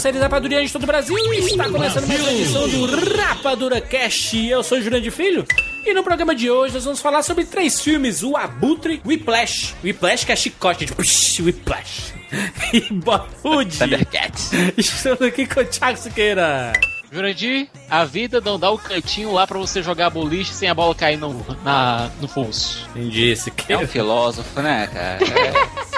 Seres rapadurianos de todo o Brasil. Está começando mais uma edição do Rapadura Cast. Eu sou o Jurandir Filho. E no programa de hoje nós vamos falar sobre três filmes: O Abutre, Whiplash. Whiplash que é chicote, tipo, psh, Whiplash. E Bollywood. Thundercats. Estamos aqui com o Thiago Siqueira. Jurandir, a vida não dá o cantinho lá pra você jogar boliche sem a bola cair no, na, no pulso. Entendi, É Siqueira. um filósofo, né, cara?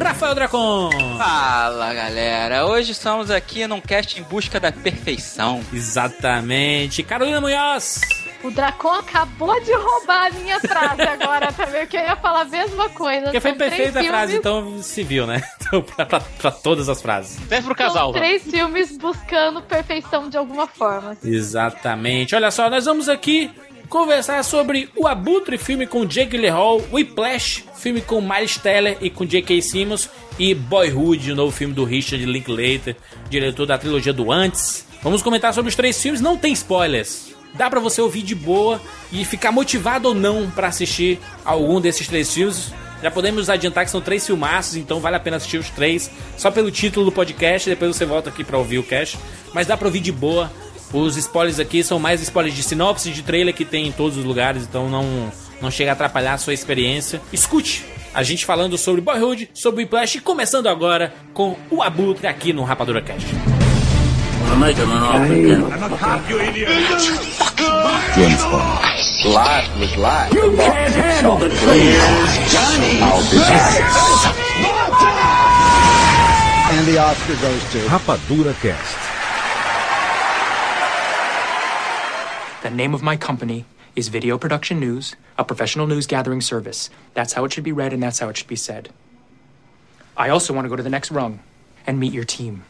Rafael Dracon. Fala, galera. Hoje estamos aqui num cast em busca da perfeição. Exatamente. Carolina Munhoz. O Dracon acabou de roubar a minha frase agora também, que eu ia falar a mesma coisa. Porque foi São perfeita a frase, então se viu, né? Então, pra, pra- pra todas as frases. Serve pro São casal, né? três filmes buscando perfeição de alguma forma. Exatamente. Olha só, nós vamos aqui conversar sobre o Abutre, filme com Jake Gyllenhaal, Whiplash, filme com Miles Teller e com J.K. Simmons, e Boyhood, o novo filme do Richard Linklater, diretor da trilogia do Antes. Vamos comentar sobre os três filmes, não tem spoilers. Dá pra você ouvir de boa e ficar motivado ou não pra assistir algum desses três filmes. Já podemos adiantar que são três filmaços, então vale a pena assistir os três, só pelo título do podcast, depois você volta aqui pra ouvir o cast. Mas dá pra ouvir de boa. Os spoilers aqui são mais spoilers de sinopse, de trailer que tem em todos os lugares, então não, não chega a atrapalhar a sua experiência. Escute a gente falando sobre Boyhood, sobre Whiplash e começando agora com o Abutre aqui no Rapadura Cast. And the Oscar goes to. Rapadura Cast. The name of my company is Video Production News, a professional news gathering service. That's how it should be read and that's how it should be said. I also want to go to the next rung and meet your team,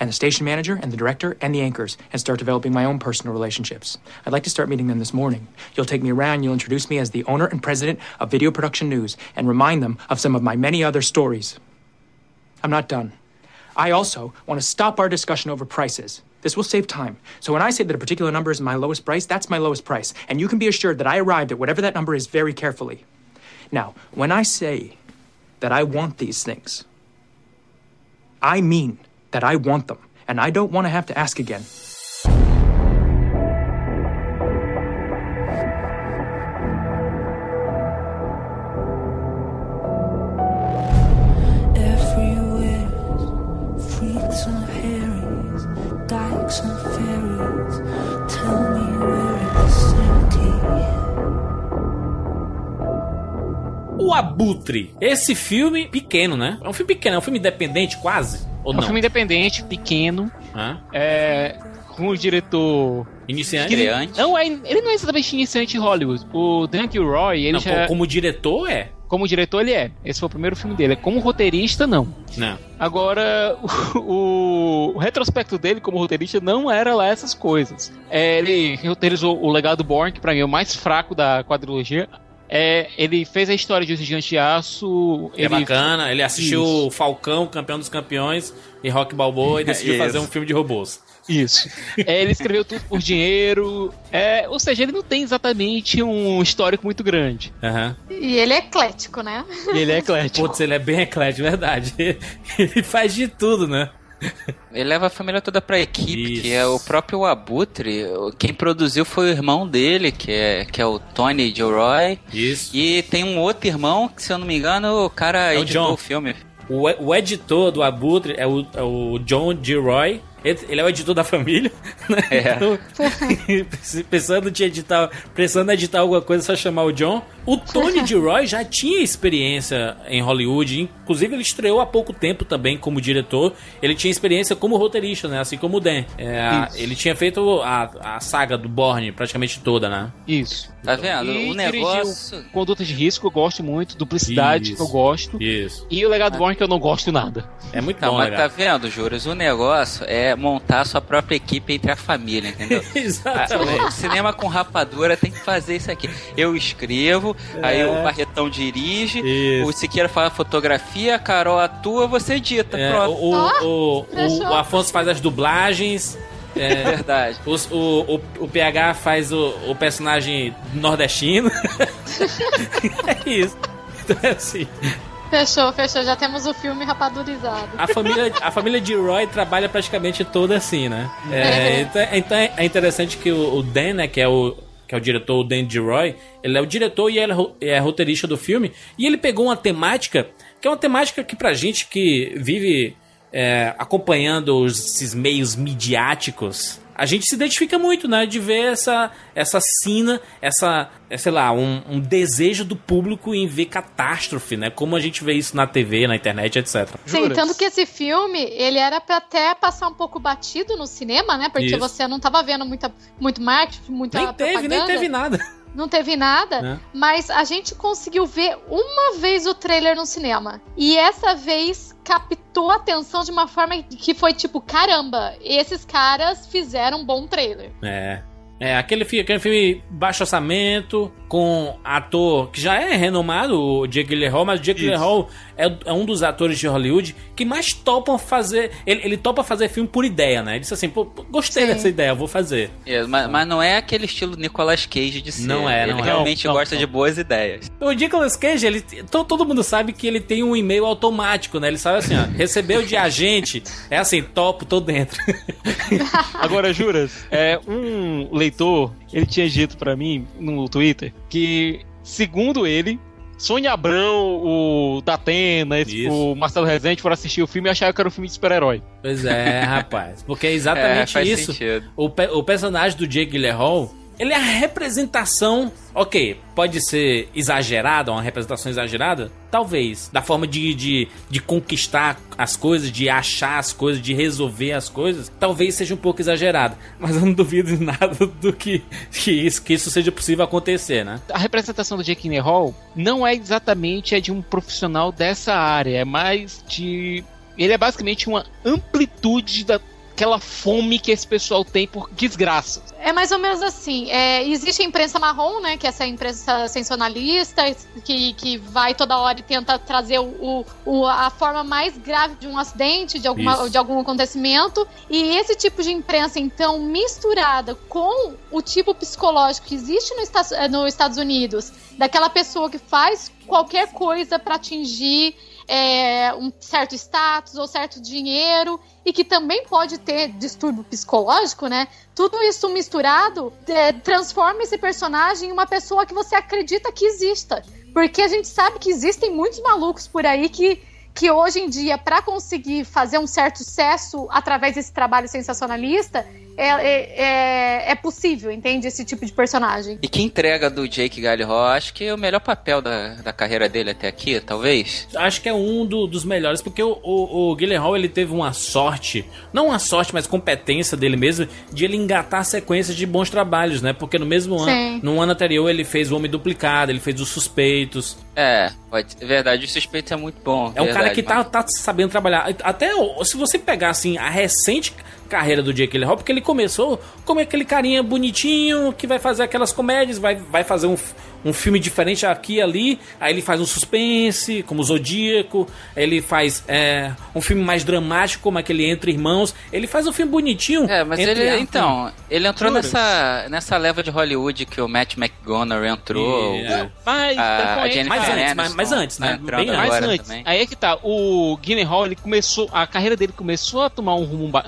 and the station manager, and the director, and the anchors, and start developing my own personal relationships. I'd like to start meeting them this morning. You'll take me around, you'll introduce me as the owner and president of Video Production News, and remind them of some of my many other stories. I'm not done. I also want to stop our discussion over prices. This will save time. So when I say that a particular number is my lowest price, that's my lowest price. And you can be assured that I arrived at whatever that number is very carefully. Now, when I say that I want these things, I mean that I want them. And I don't want to have to ask again. Abutre. Esse filme pequeno, né? É um filme pequeno, é um filme independente quase? Ou É um não? filme independente, pequeno, Hã? é, com o diretor... Iniciante? Não, é, ele não é exatamente iniciante em Hollywood. O Dan Gilroy, ele Não, já... co- como diretor é? Como diretor, ele é. Esse foi o primeiro filme dele. Como roteirista, não. Não. Agora, o, o- o retrospecto dele como roteirista não era lá essas coisas. É, ele roteirizou o Legado Born, que pra mim é o mais fraco da quadrilogia. É, ele fez a história de O Gigante de Aço. É ele, bacana, ele assistiu Isso. o Falcão, campeão dos campeões, e Rock Balboa e decidiu Isso. fazer um filme de robôs. Isso. É, ele escreveu tudo por dinheiro. É, ou seja, ele não tem exatamente um histórico muito grande. Aham. E ele é eclético, né? E ele é eclético. Putz, ele é bem eclético, verdade. Ele faz de tudo, né? Ele leva a família toda pra equipe, Isso. que é o próprio Abutre. Quem produziu foi o irmão dele, que é, que é o Tony Gilroy. Isso. E tem um outro irmão, que se eu não me engano, o cara É o editou John. o filme. O, o editor do Abutre é o, é o John Gilroy. Ele, ele é o editor da família, né? É. Então, pensando em editar, precisando editar alguma coisa, é só chamar o John. O Tony Gilroy já tinha experiência em Hollywood, inclusive ele estreou há pouco tempo também como diretor. Ele tinha experiência como roteirista, né? Assim como o Dan. É, ele tinha feito a, a saga do Borne praticamente toda, né? Isso. Tá vendo? E o negócio. Conduta de Risco, eu gosto muito. Duplicidade, Isso. eu gosto. Isso. E o Legado Born, que eu não gosto nada. É muito Não, bom, mas legal. tá vendo, Juras? O negócio é montar a sua própria equipe entre a família, entendeu? Exatamente. Ah, O cinema com rapadura tem que fazer isso aqui. Eu escrevo, aí o Barretão dirige, Isso. o Siqueira faz a fotografia, a Carol atua, você edita. É, pronto. o, o, o, o Afonso faz as dublagens. É É, verdade. o, o, o PH faz o, o personagem nordestino. é isso. Então é assim. Fechou, fechou. Já temos o filme rapadurizado. A família, a família de Roy trabalha praticamente toda assim, né? É, então, então é interessante que o, o Dan, né, que é o, que é o diretor, o Dan de Roy, ele é o diretor e ele é é roteirista do filme, e ele pegou uma temática, que é uma temática que pra gente que vive é, acompanhando os- esses meios midiáticos, a gente se identifica muito, né? De ver essa, essa sina, essa, é, sei lá, um, um desejo do público em ver catástrofe, né? Como a gente vê isso na TV, na internet, etc. Sim, Juras? tanto que esse filme, ele era pra até passar um pouco batido no cinema, né? Porque Isso. você não tava vendo muita, muito marketing, muita Nem teve, nem propaganda. teve nada. Não teve nada, Né? mas a gente conseguiu ver uma vez o trailer no cinema. E essa vez captou a atenção de uma forma que foi tipo, caramba, esses caras fizeram um bom trailer. É. É, aquele, fi- aquele filme baixo orçamento, com ator que já é renomado, o Jake Gyllenhaal, mas o Jake. Gyllenhaal é, é um dos atores de Hollywood que mais topam fazer... Ele, ele topa fazer filme por ideia, né? Ele disse assim, pô, gostei Sim. dessa ideia, vou fazer. É, mas, mas não é aquele estilo Nicolas Cage de ser. Não é, Ele não é. realmente Não, gosta não. de boas ideias. O Nicolas Cage, ele, to- todo mundo sabe que ele tem um e-mail automático, né? Ele sabe assim, ó, recebeu de agente, é assim, topo, tô dentro. Agora, juras, é, um leitor, ele tinha dito pra mim no Twitter que, segundo ele, Sônia Abrão, o Datena, esse, o Marcelo Rezende foram assistir o filme e acharam que era um filme de super-herói. Pois é, rapaz. Porque é É, exatamente faz isso. sentido. O, pe- o personagem do Jake Gyllenhaal, ele é a representação, ok, pode ser exagerada, uma representação exagerada, talvez, da forma de, de, de conquistar as coisas, de achar as coisas, de resolver as coisas, talvez seja um pouco exagerado, mas eu não duvido nada do que, que, isso, que isso seja possível acontecer, né? A representação do Jake Gyllenhaal não é exatamente a de um profissional dessa área, é mais de... Ele é basicamente uma amplitude daquela fome que esse pessoal tem por desgraça. É mais ou menos assim. é, existe a imprensa marrom, né? Que é essa imprensa sensacionalista, que, que vai toda hora e tenta trazer o, o- a forma mais grave de um acidente, de, alguma, Isso. de algum acontecimento. E esse tipo de imprensa, então, misturada com o tipo psicológico que existe no eh, nos Estados Unidos, daquela pessoa que faz qualquer coisa para atingir é, um certo status ou certo dinheiro e que também pode ter distúrbio psicológico, né? Tudo isso misturado é, transforma esse personagem em uma pessoa que você acredita que exista. Porque a gente sabe que existem muitos malucos por aí que, que hoje em dia, para conseguir fazer um certo sucesso através desse trabalho sensacionalista, é, é, é, é possível, entende? Esse tipo de personagem. E que entrega do Jake Gyllenhaal, acho que é o melhor papel da, da carreira dele até aqui, talvez. Acho que é um do- dos melhores, porque o, o, o Gyllenhaal, ele teve uma sorte, não uma sorte, mas competência dele mesmo, de ele engatar sequências de bons trabalhos, né? Porque no mesmo Sim. ano, no ano anterior, ele fez o Homem Duplicado, ele fez Os Suspeitos. É, pode é verdade, o suspeito é muito bom. É um cara verdade, que tá, tá sabendo trabalhar. Até se você pegar, assim, a recente carreira do Jake Gyllenhaal, porque ele começou como aquele carinha bonitinho que vai fazer aquelas comédias, vai, vai fazer um, um filme diferente aqui e ali, aí ele faz um suspense, como o Zodíaco, ele faz é, um filme mais dramático, como aquele Entre Irmãos, ele faz um filme bonitinho. É, mas entre ele, a- então, ele entrou nessa, nessa leva de Hollywood que o Matt McGonagall entrou. É. Mas, A, a Jennifer Mas antes, Aniston mas- mas antes, né? tá Bem Mas agora antes, também. aí é que tá, o Gyllenhaal, ele começou, a carreira dele começou a tomar um rumo ba-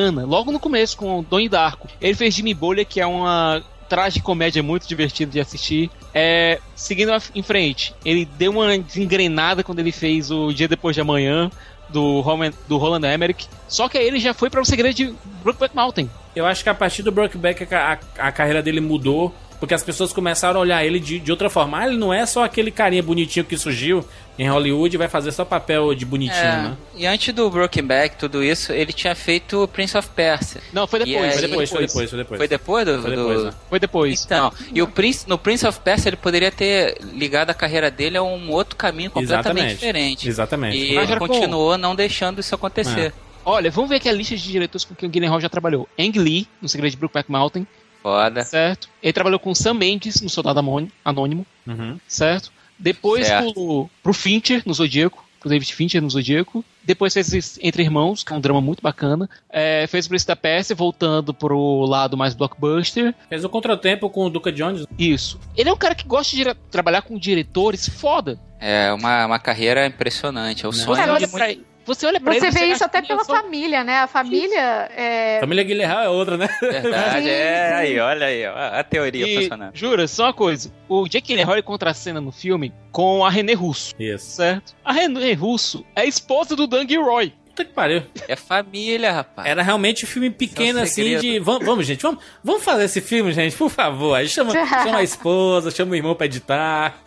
bacana logo no começo com o Donnie Darko. Ele fez Jimmy Bolha, que é uma tragicomédia muito divertida de assistir. É, seguindo em frente, ele deu uma desengrenada quando ele fez o Dia Depois de Amanhã, do, Roman, do Roland Emmerich. Só que aí ele já foi para o segredo de Brokeback Mountain. Eu acho que a partir do Brokeback a, a, a carreira dele mudou, porque as pessoas começaram a olhar ele de, de outra forma. Ah, ele não é só aquele carinha bonitinho que surgiu em Hollywood e vai fazer só papel de bonitinho, É, né? E antes do Broken Back, tudo isso, ele tinha feito Prince of Persia. Não, foi depois, aí- foi depois. foi depois, foi depois. Foi depois do. Foi do- depois, né? Foi depois. Então, e o Prince, no Prince of Persia ele poderia ter ligado a carreira dele a um outro caminho completamente Exatamente. diferente. Exatamente. E Mas ele continuou não deixando isso acontecer. Olha, vamos ver aqui a lista de diretores com quem o Gyllenhaal já trabalhou. Ang Lee, no Segredo de Brookback Mountain, Foda. certo? Ele trabalhou com Sam Mendes, no Soldado Anônimo, Uhum. certo? Depois Certo. pro, pro Fincher, no Zodíaco, pro David Fincher no Zodíaco. Depois fez Entre Irmãos, que é um drama muito bacana. É, fez o Príncipe da Pérsia, voltando pro lado mais blockbuster. Fez o contratempo com o Duca Jones. Isso. Ele é um cara que gosta de trabalhar com diretores foda. É uma, uma carreira impressionante. É o Não. sonho de olha muito- pra ele. Você olha pra Você ele, vê isso acha até pela família, né? A família é. Família Guilherme é outra, né? Verdade, é. Aí, olha aí, ó, a teoria E, funcionando. jura, só uma coisa. O Jake Gyllenhaal contracena no filme com a René Russo, Isso. certo? A René Russo é a esposa do Dan Gilroy. Puta que pariu. É família, rapaz. Era realmente um filme pequeno, É um assim, de. Vamos, vamos, gente, vamos, vamos fazer esse filme, gente, por favor. Aí chama, chama a esposa, chama o irmão pra editar.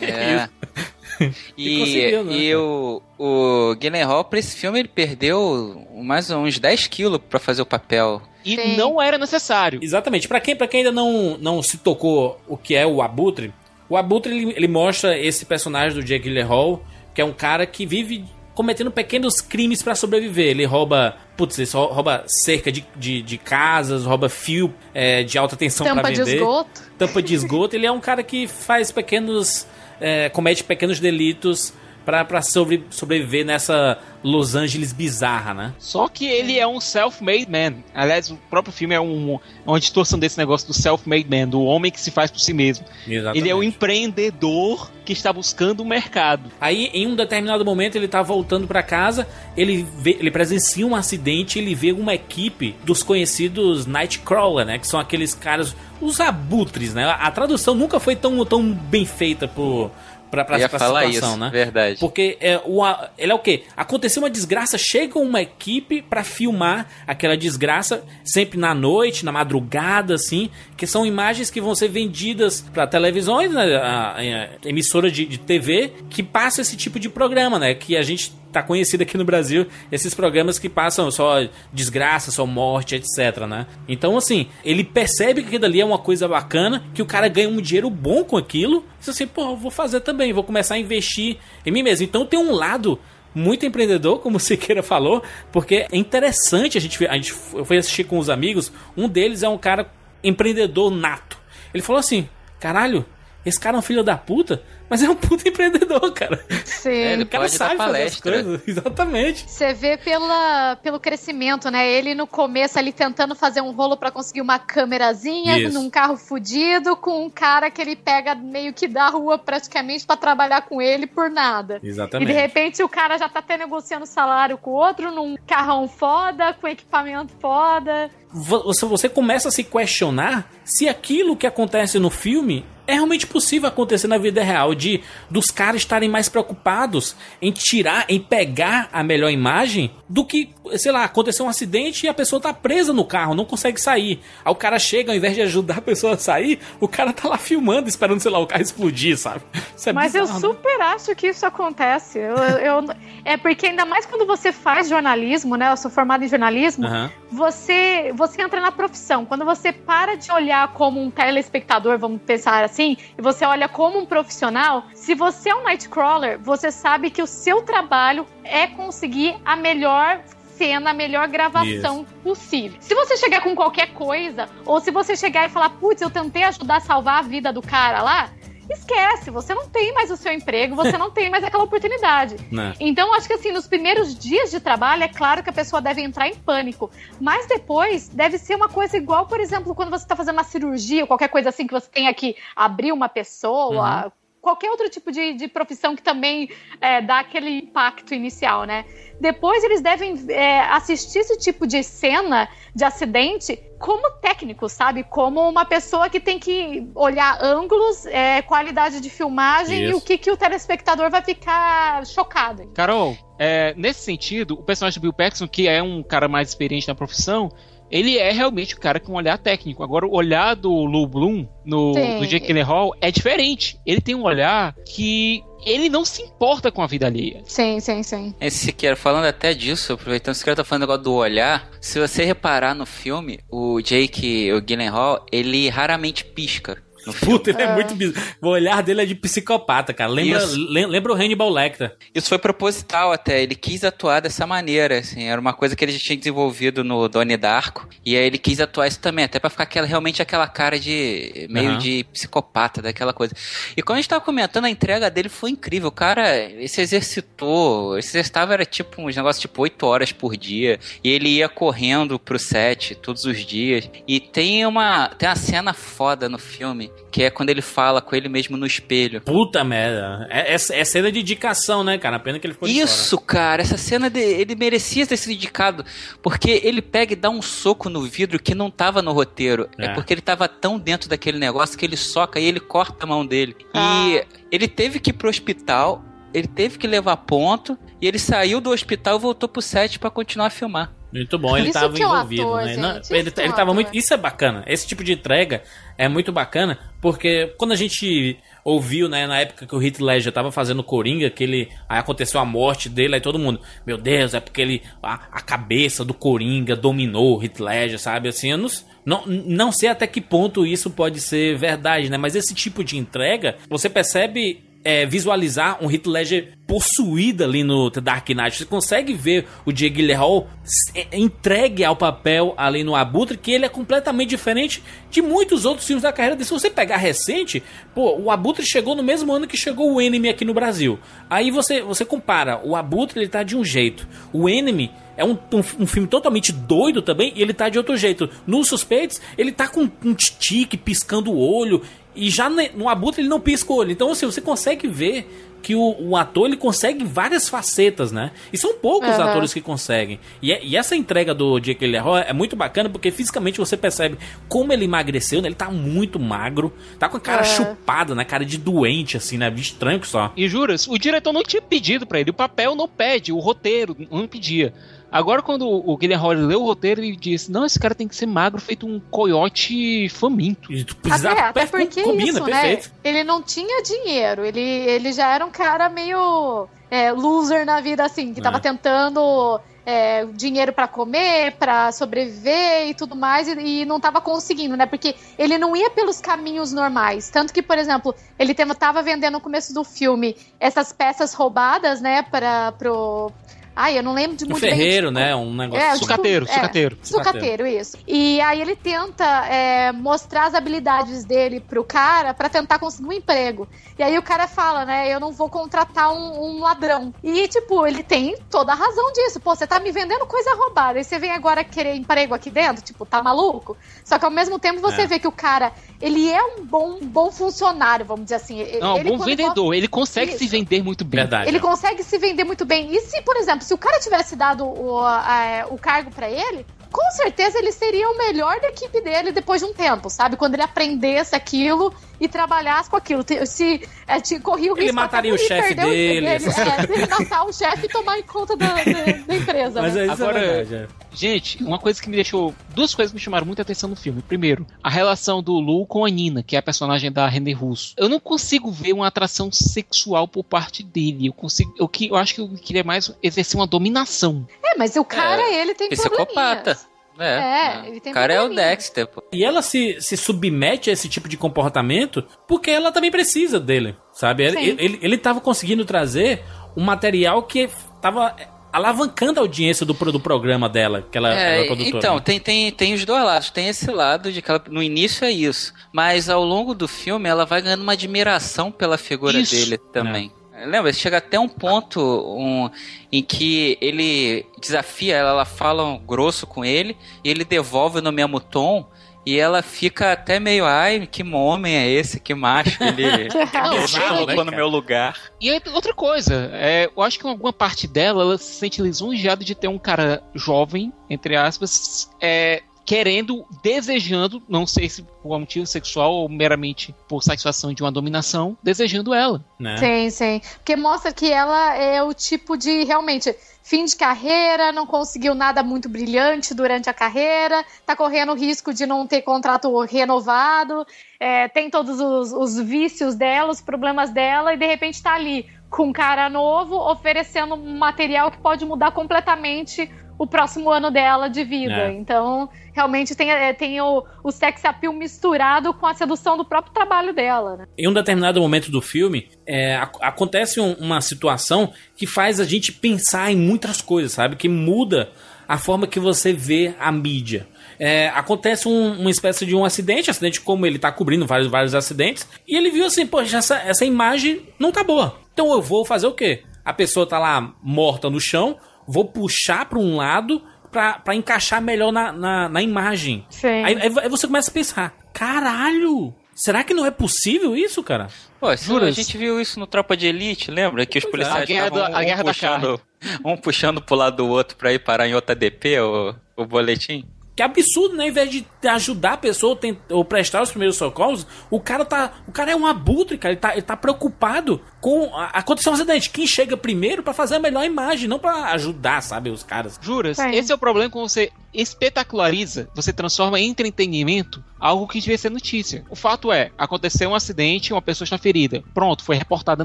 É. E E, né, e cara? o, o Gyllenhaal, pra esse filme, ele perdeu mais uns 10 quilos pra fazer o papel. E Sim. não era necessário. Exatamente. Pra quem, pra quem ainda não, não se tocou o que é o Abutre, o Abutre ele, ele mostra esse personagem do Jake Gyllenhaal, que é um cara que vive cometendo pequenos crimes pra sobreviver. Ele rouba, putz, ele só rouba cerca de, de, de casas, rouba fio é, de alta tensão pra Tampa de vender. esgoto. tampa de esgoto. Ele é um cara que faz pequenos. é, comete pequenos delitos pra, pra sobre, sobreviver nessa Los Angeles bizarra, né? Só que ele é um self-made man. Aliás, o próprio filme é um, uma distorção desse negócio do self-made man, do homem que se faz por si mesmo. Exatamente. Ele é um empreendedor que está buscando o mercado. Aí, em um determinado momento, ele tá voltando pra casa, ele vê, ele presencia um acidente, ele vê uma equipe dos conhecidos Nightcrawler, né? Que são aqueles caras, os abutres, né? A tradução nunca foi tão, tão bem feita pro, pra, pra, pra falar situação, isso, né? verdade. Porque é, o, a- ele é o quê? Aconteceu uma desgraça, chega uma equipe pra filmar aquela desgraça, sempre na noite, na madrugada, assim, que são imagens que vão ser vendidas pra televisões, né, a, a emissora de, de TV, que passa esse tipo de programa, né? Que a gente tá conhecido aqui no Brasil, esses programas que passam só desgraça, só morte, etc, né? Então, assim, ele percebe que aquilo ali é uma coisa bacana, que o cara ganha um dinheiro bom com aquilo, diz assim, pô, vou fazer também, vou começar a investir em mim mesmo. Então tem um lado muito empreendedor, como o Siqueira falou, porque é interessante a gente, a gente fui assistir com os amigos, um deles é um cara empreendedor nato. Ele falou assim: "Caralho, esse cara é um filho da puta, mas é um puta empreendedor, cara. Sim. É, ele o cara sabe fazer as palestra. coisas. Exatamente. Você vê pela, pelo crescimento, né? Ele no começo ali tentando fazer um rolo pra conseguir uma câmerazinha num carro fudido com um cara que ele pega meio que da rua praticamente pra trabalhar com ele por nada. E Exatamente. de repente o cara já tá até negociando salário com o outro num carrão foda, com equipamento foda. Vo- você, você começa a se questionar se aquilo que acontece no filme é realmente possível acontecer na vida real, de dos caras estarem mais preocupados em tirar, em pegar a melhor imagem do que, sei lá, acontecer um acidente e a pessoa tá presa no carro, não consegue sair. Aí o cara chega, ao invés de ajudar a pessoa a sair, o cara tá lá filmando, esperando, sei lá, o carro explodir, sabe? Isso é Mas eu bizarro, né? super acho que isso acontece. Eu, eu- é porque ainda mais quando você faz jornalismo, né? Eu sou formada em jornalismo. Aham. Você você entra na profissão. Quando você para de olhar como um telespectador, vamos pensar assim, e você olha como um profissional, se você é um Nightcrawler, você sabe que o seu trabalho é conseguir a melhor cena, a melhor gravação possível. Se você chegar com qualquer coisa, ou se você chegar e falar, putz, eu tentei ajudar a salvar a vida do cara lá, esquece, você não tem mais o seu emprego, você não tem mais aquela oportunidade. Né? Então, acho que assim, nos primeiros dias de trabalho, é claro que a pessoa deve entrar em pânico. Mas depois, deve ser uma coisa igual, por exemplo, quando você está fazendo uma cirurgia, ou qualquer coisa assim, que você tenha que abrir uma pessoa. Qualquer outro tipo de, de profissão que também é, dá aquele impacto inicial, né? Depois eles devem é, assistir esse tipo de cena de acidente como técnico, sabe? Como uma pessoa que tem que olhar ângulos, é, qualidade de filmagem e Isso. o que, que o telespectador vai ficar chocado. Carol, é, nesse sentido, o personagem do Bill Paxton, que é um cara mais experiente na profissão, ele é realmente o cara com um olhar técnico. Agora, o olhar do Lou Bloom, no, Sim. Jake Gyllenhaal, é diferente. Ele tem um olhar que ele não se importa com a vida alheia. Sim, sim, sim. Esse Siqueira, falando até disso, aproveitando, Siqueira tá falando negócio do olhar. Se você reparar no filme, o Jake, o Gyllenhaal, ele raramente pisca. Puta, ele é, muito bizarro. O olhar dele é de psicopata, cara. Lembra, lem- lembra o Hannibal Lecter. Isso foi proposital até, ele quis atuar dessa maneira, assim, era uma coisa que ele já tinha desenvolvido no Donnie Darko, e aí ele quis atuar isso também, até pra ficar aquela, realmente aquela cara de, meio Aham. de psicopata, daquela coisa. E quando a gente tava comentando, a entrega dele foi incrível, o cara, ele se exercitou, ele se exercitava, era tipo uns negócios tipo 8 horas por dia, e ele ia correndo pro set todos os dias, e tem uma, tem uma cena foda no filme, que é quando ele fala com ele mesmo no espelho. Puta merda. É, é, é cena de indicação, né, cara? A pena que ele ficou de Isso, cara, essa cena de, ele merecia ter sido indicado, porque ele pega e dá um soco no vidro que não tava no roteiro. É, É. porque ele tava tão dentro daquele negócio que ele soca e ele corta a mão dele. Ah. E ele teve que ir pro hospital, ele teve que levar ponto, e ele saiu do hospital e voltou pro set pra continuar a filmar. Muito bom, ele Isso tava que é um envolvido, ator, né? Não, ele, ele tava muito. Isso é bacana. Esse tipo de entrega é muito bacana, porque quando a gente ouviu, né, na época que o Heath Ledger tava fazendo Coringa, que ele. Aí aconteceu a morte dele, aí todo mundo, meu Deus, é porque ele. A, a cabeça do Coringa dominou o Heath Ledger, sabe? Assim, eu não, não, não sei até que ponto isso pode ser verdade, né? Mas esse tipo de entrega, você percebe é, visualizar um Heath Ledger possuído ali no The Dark Knight. Você consegue ver o Jake Gyllenhaal s- é, entregue ao papel ali no Abutre, que ele é completamente diferente de muitos outros filmes da carreira dele. Se você pegar recente, pô, o Abutre chegou no mesmo ano que chegou o Enemy aqui no Brasil. Aí você, você compara, o Abutre ele tá de um jeito, o Enemy é um, um, um filme totalmente doido também e ele tá de outro jeito. Nos Suspeitos, ele tá com um tique, piscando o olho, e já no Abutre ele não pisca o olho. Então, assim, você consegue ver que o, o ator ele consegue várias facetas, né? E são poucos Aham. atores que conseguem. E, é- e essa entrega do Jake Gyllenhaal é muito bacana porque fisicamente você percebe como ele emagreceu, né? Ele tá muito magro, tá com a cara É. chupada, né? Cara de doente, assim, né? Bicho tranco só. E juras, o diretor não tinha pedido pra ele, o papel não pede, o roteiro não pedia. Agora, quando o Guilherme Hall leu o roteiro, ele disse: Não, esse cara tem que ser magro, feito um coiote faminto. E tu Até, precisa- até porque combina, isso, perfeito. né? Ele não tinha dinheiro. Ele, ele já era um cara meio é, loser na vida, assim, que tava É. tentando é, dinheiro pra comer, pra sobreviver e tudo mais, e, e não tava conseguindo, né? Porque ele não ia pelos caminhos normais. Tanto que, por exemplo, ele tava, tava vendendo no começo do filme essas peças roubadas, né? Para pro. Ai, eu não lembro de Um muito bem, ferreiro, tipo, né? Um negócio. É, super- Sucateiro, é. sucateiro. Sucateiro, isso. E aí ele tenta é, mostrar as habilidades dele pro cara pra tentar conseguir um emprego. E aí o cara fala, né, eu não vou contratar um, um ladrão. E, tipo, ele tem toda a razão disso. Pô, você tá me vendendo coisa roubada. E você vem agora querer emprego aqui dentro? Tipo, tá maluco? Só que ao mesmo tempo você É. vê que o cara, ele é um bom, bom funcionário, vamos dizer assim. Não, ele, bom vendedor, ele consegue Isso. se vender muito bem. Verdade. ele consegue se vender muito bem. E se, por exemplo, se o cara tivesse dado o, a- o cargo pra ele, com certeza ele seria o melhor da equipe dele depois de um tempo, sabe? Quando ele aprendesse aquilo e trabalhasse com aquilo. Se é, te, corria o Ele risco mataria até o dele chefe dele. Ele, é, dele matar o chefe e tomar em conta da, da- da empresa. Mas né? é isso Agora- é verdade. é. Gente, uma coisa que me deixou. Duas coisas que me chamaram muita atenção no filme. Primeiro, a relação do Lu com a Nina, que é a personagem da René Russo. Eu não consigo ver uma atração sexual por parte dele. Eu consigo. Eu, que- eu acho que eu queria mais exercer uma dominação. É, mas o cara, ele tem Psicopata. É, É, né? ele tem o cara é o. Dexter, pô. E ela se, se submete a esse tipo de comportamento porque ela também precisa dele, sabe? Ele, ele, ele tava conseguindo trazer um material que tava alavancando a audiência do, do programa dela, que ela, ela é É, produtora. então, né? tem, tem, tem os dois lados. Tem esse lado de que ela, no início é isso. Mas ao longo do filme ela vai ganhando uma admiração pela figura Isso. dele também. Lembra? Chega até um ponto um, em que ele desafia ela, ela fala um grosso com ele, e ele devolve no mesmo tom, e ela fica até meio, ai, que homem é esse, que macho, ele, colocou né, no cara? meu lugar. E outra coisa, é, eu acho que em alguma parte dela ela se sente lisonjeada de ter um cara jovem, entre aspas, é, querendo, desejando, não sei se por um motivo sexual ou meramente por satisfação de uma dominação, desejando ela. né? Sim, sim. Porque mostra que ela é o tipo de realmente fim de carreira, não conseguiu nada muito brilhante durante a carreira, tá correndo o risco de não ter contrato renovado, é, tem todos os, os vícios dela, os problemas dela, e de repente tá ali com um cara novo oferecendo um material que pode mudar completamente o próximo ano dela de vida. É. Então, realmente tem, é, tem o, o sex appeal misturado com a sedução do próprio trabalho dela, né? Em um determinado momento do filme, é, ac- acontece um- uma situação que faz a gente pensar em muitas coisas, sabe? Que muda a forma que você vê a mídia. É, acontece um- uma espécie de um acidente, acidente como ele tá cobrindo vários, vários acidentes, e ele viu assim, poxa, essa, essa imagem não tá boa. Então eu vou fazer o quê? A pessoa tá lá morta no chão, vou puxar para um lado pra, pra encaixar melhor na, na, na imagem. Sim. Aí, aí você começa a pensar, caralho, será que não é possível isso, cara? Pô, isso- a gente viu isso no Tropa de Elite, lembra? Que os é, policiais a guerra estavam da- a guerra da puxando, um puxando pro lado do outro pra ir parar em outra DP, o, o boletim. Que absurdo, né? Ao invés de ajudar a pessoa ou prestar os primeiros socorros, o cara tá. O cara é um abutre, cara. Ele tá, ele tá preocupado com. A, aconteceu um acidente. Quem chega primeiro pra fazer a melhor imagem, não pra ajudar, sabe, os caras. Juras, Sim. esse é o problema quando você espetaculariza, você transforma em entretenimento algo que devia ser notícia. O fato é, aconteceu um acidente, uma pessoa está ferida. Pronto, foi reportada a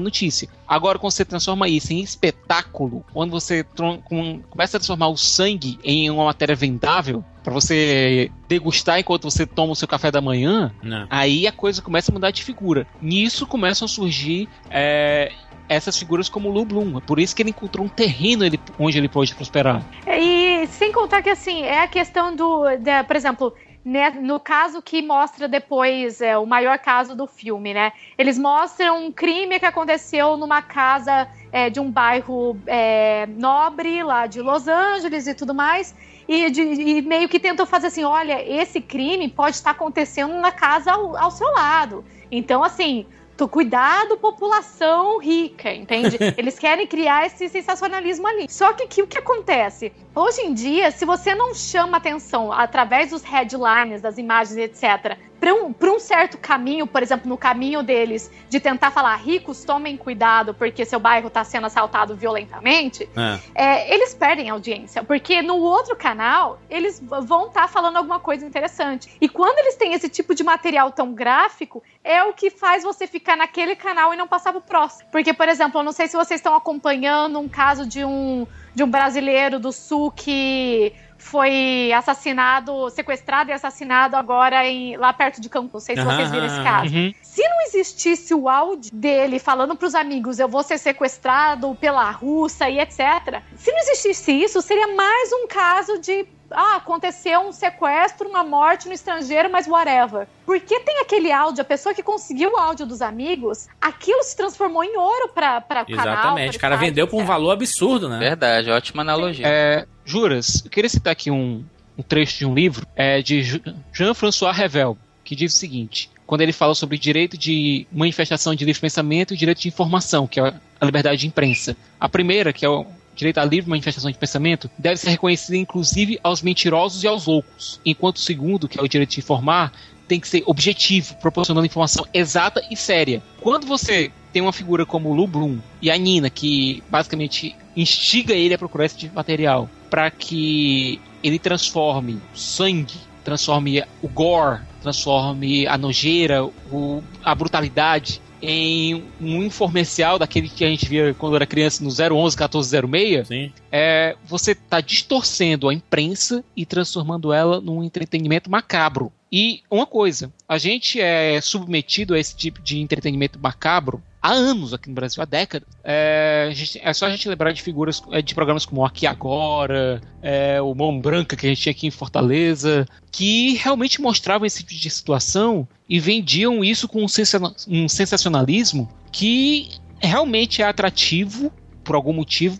notícia. Agora, quando você transforma isso em espetáculo, quando você com- começa a transformar o sangue em uma matéria vendável, para você degustar enquanto você toma o seu café da manhã, Não. aí a coisa começa a mudar de figura. Nisso começam a surgir é, essas figuras como o Lu Bloom. É por isso que ele encontrou um terreno ele- onde ele pode prosperar. E sem contar que, assim, é a questão do. da- por exemplo, né, no caso que mostra depois é, o maior caso do filme, né? Eles mostram um crime que aconteceu numa casa é, de um bairro é, nobre lá de Los Angeles e tudo mais. E, de- e meio que tentam fazer assim: olha, esse crime pode estar acontecendo na casa ao, ao seu lado. Então, assim. Cuidado, população rica, entende? Eles querem criar esse sensacionalismo ali. Só que, que o que acontece? Hoje em dia, se você não chama atenção através dos headlines, das imagens, etc., para um, pra um certo caminho, por exemplo, no caminho deles de tentar falar ricos, tomem cuidado porque seu bairro está sendo assaltado violentamente, É. é, eles perdem audiência, porque no outro canal eles vão estar falando alguma coisa interessante. E quando eles têm esse tipo de material tão gráfico, é o que faz você ficar naquele canal e não passar pro próximo. Porque, por exemplo, eu não sei se vocês estão acompanhando um caso de um, de um brasileiro do sul que foi assassinado, sequestrado e assassinado agora em, lá perto de Cancún. Não sei se vocês viram esse caso. Uhum. Se não existisse o áudio dele falando pros amigos, eu vou ser sequestrado pela Rússia e etc. Se não existisse isso, seria mais um caso de. Ah, aconteceu um sequestro, uma morte no estrangeiro, mas whatever. Porque tem aquele áudio, a pessoa que conseguiu o áudio dos amigos, aquilo se transformou em ouro pra, pra canal. Exatamente. O cara site, vendeu por um etc. valor absurdo, né? Verdade, ótima analogia. É, Juras, eu queria citar aqui um, um trecho de um livro é, de Jean-François Revel, que diz o seguinte: quando ele fala sobre direito de manifestação de livre pensamento e direito de informação, que é a liberdade de imprensa. A primeira, que é o direito à livre manifestação de pensamento, deve ser reconhecida inclusive aos mentirosos e aos loucos, enquanto o segundo, que é o direito de informar, tem que ser objetivo, proporcionando informação exata e séria. Quando você tem uma figura como o Lu Bloom e a Nina, que basicamente instiga ele a procurar esse tipo de material para que ele transforme sangue, transforme o gore, transforme a nojeira, o- a brutalidade em um informercial daquele que a gente via quando era criança no 011 1406, Sim. é, você está distorcendo a imprensa e transformando ela num entretenimento macabro. E uma coisa, a gente é submetido a esse tipo de entretenimento macabro há anos aqui no Brasil, há décadas. É, gente- é só a gente lembrar de figuras é, de programas como Aqui Agora, é, o Mão Branca que a gente tinha aqui em Fortaleza, que realmente mostravam esse tipo de situação e vendiam isso com um, sensa- sensacionalismo que realmente é atrativo por algum motivo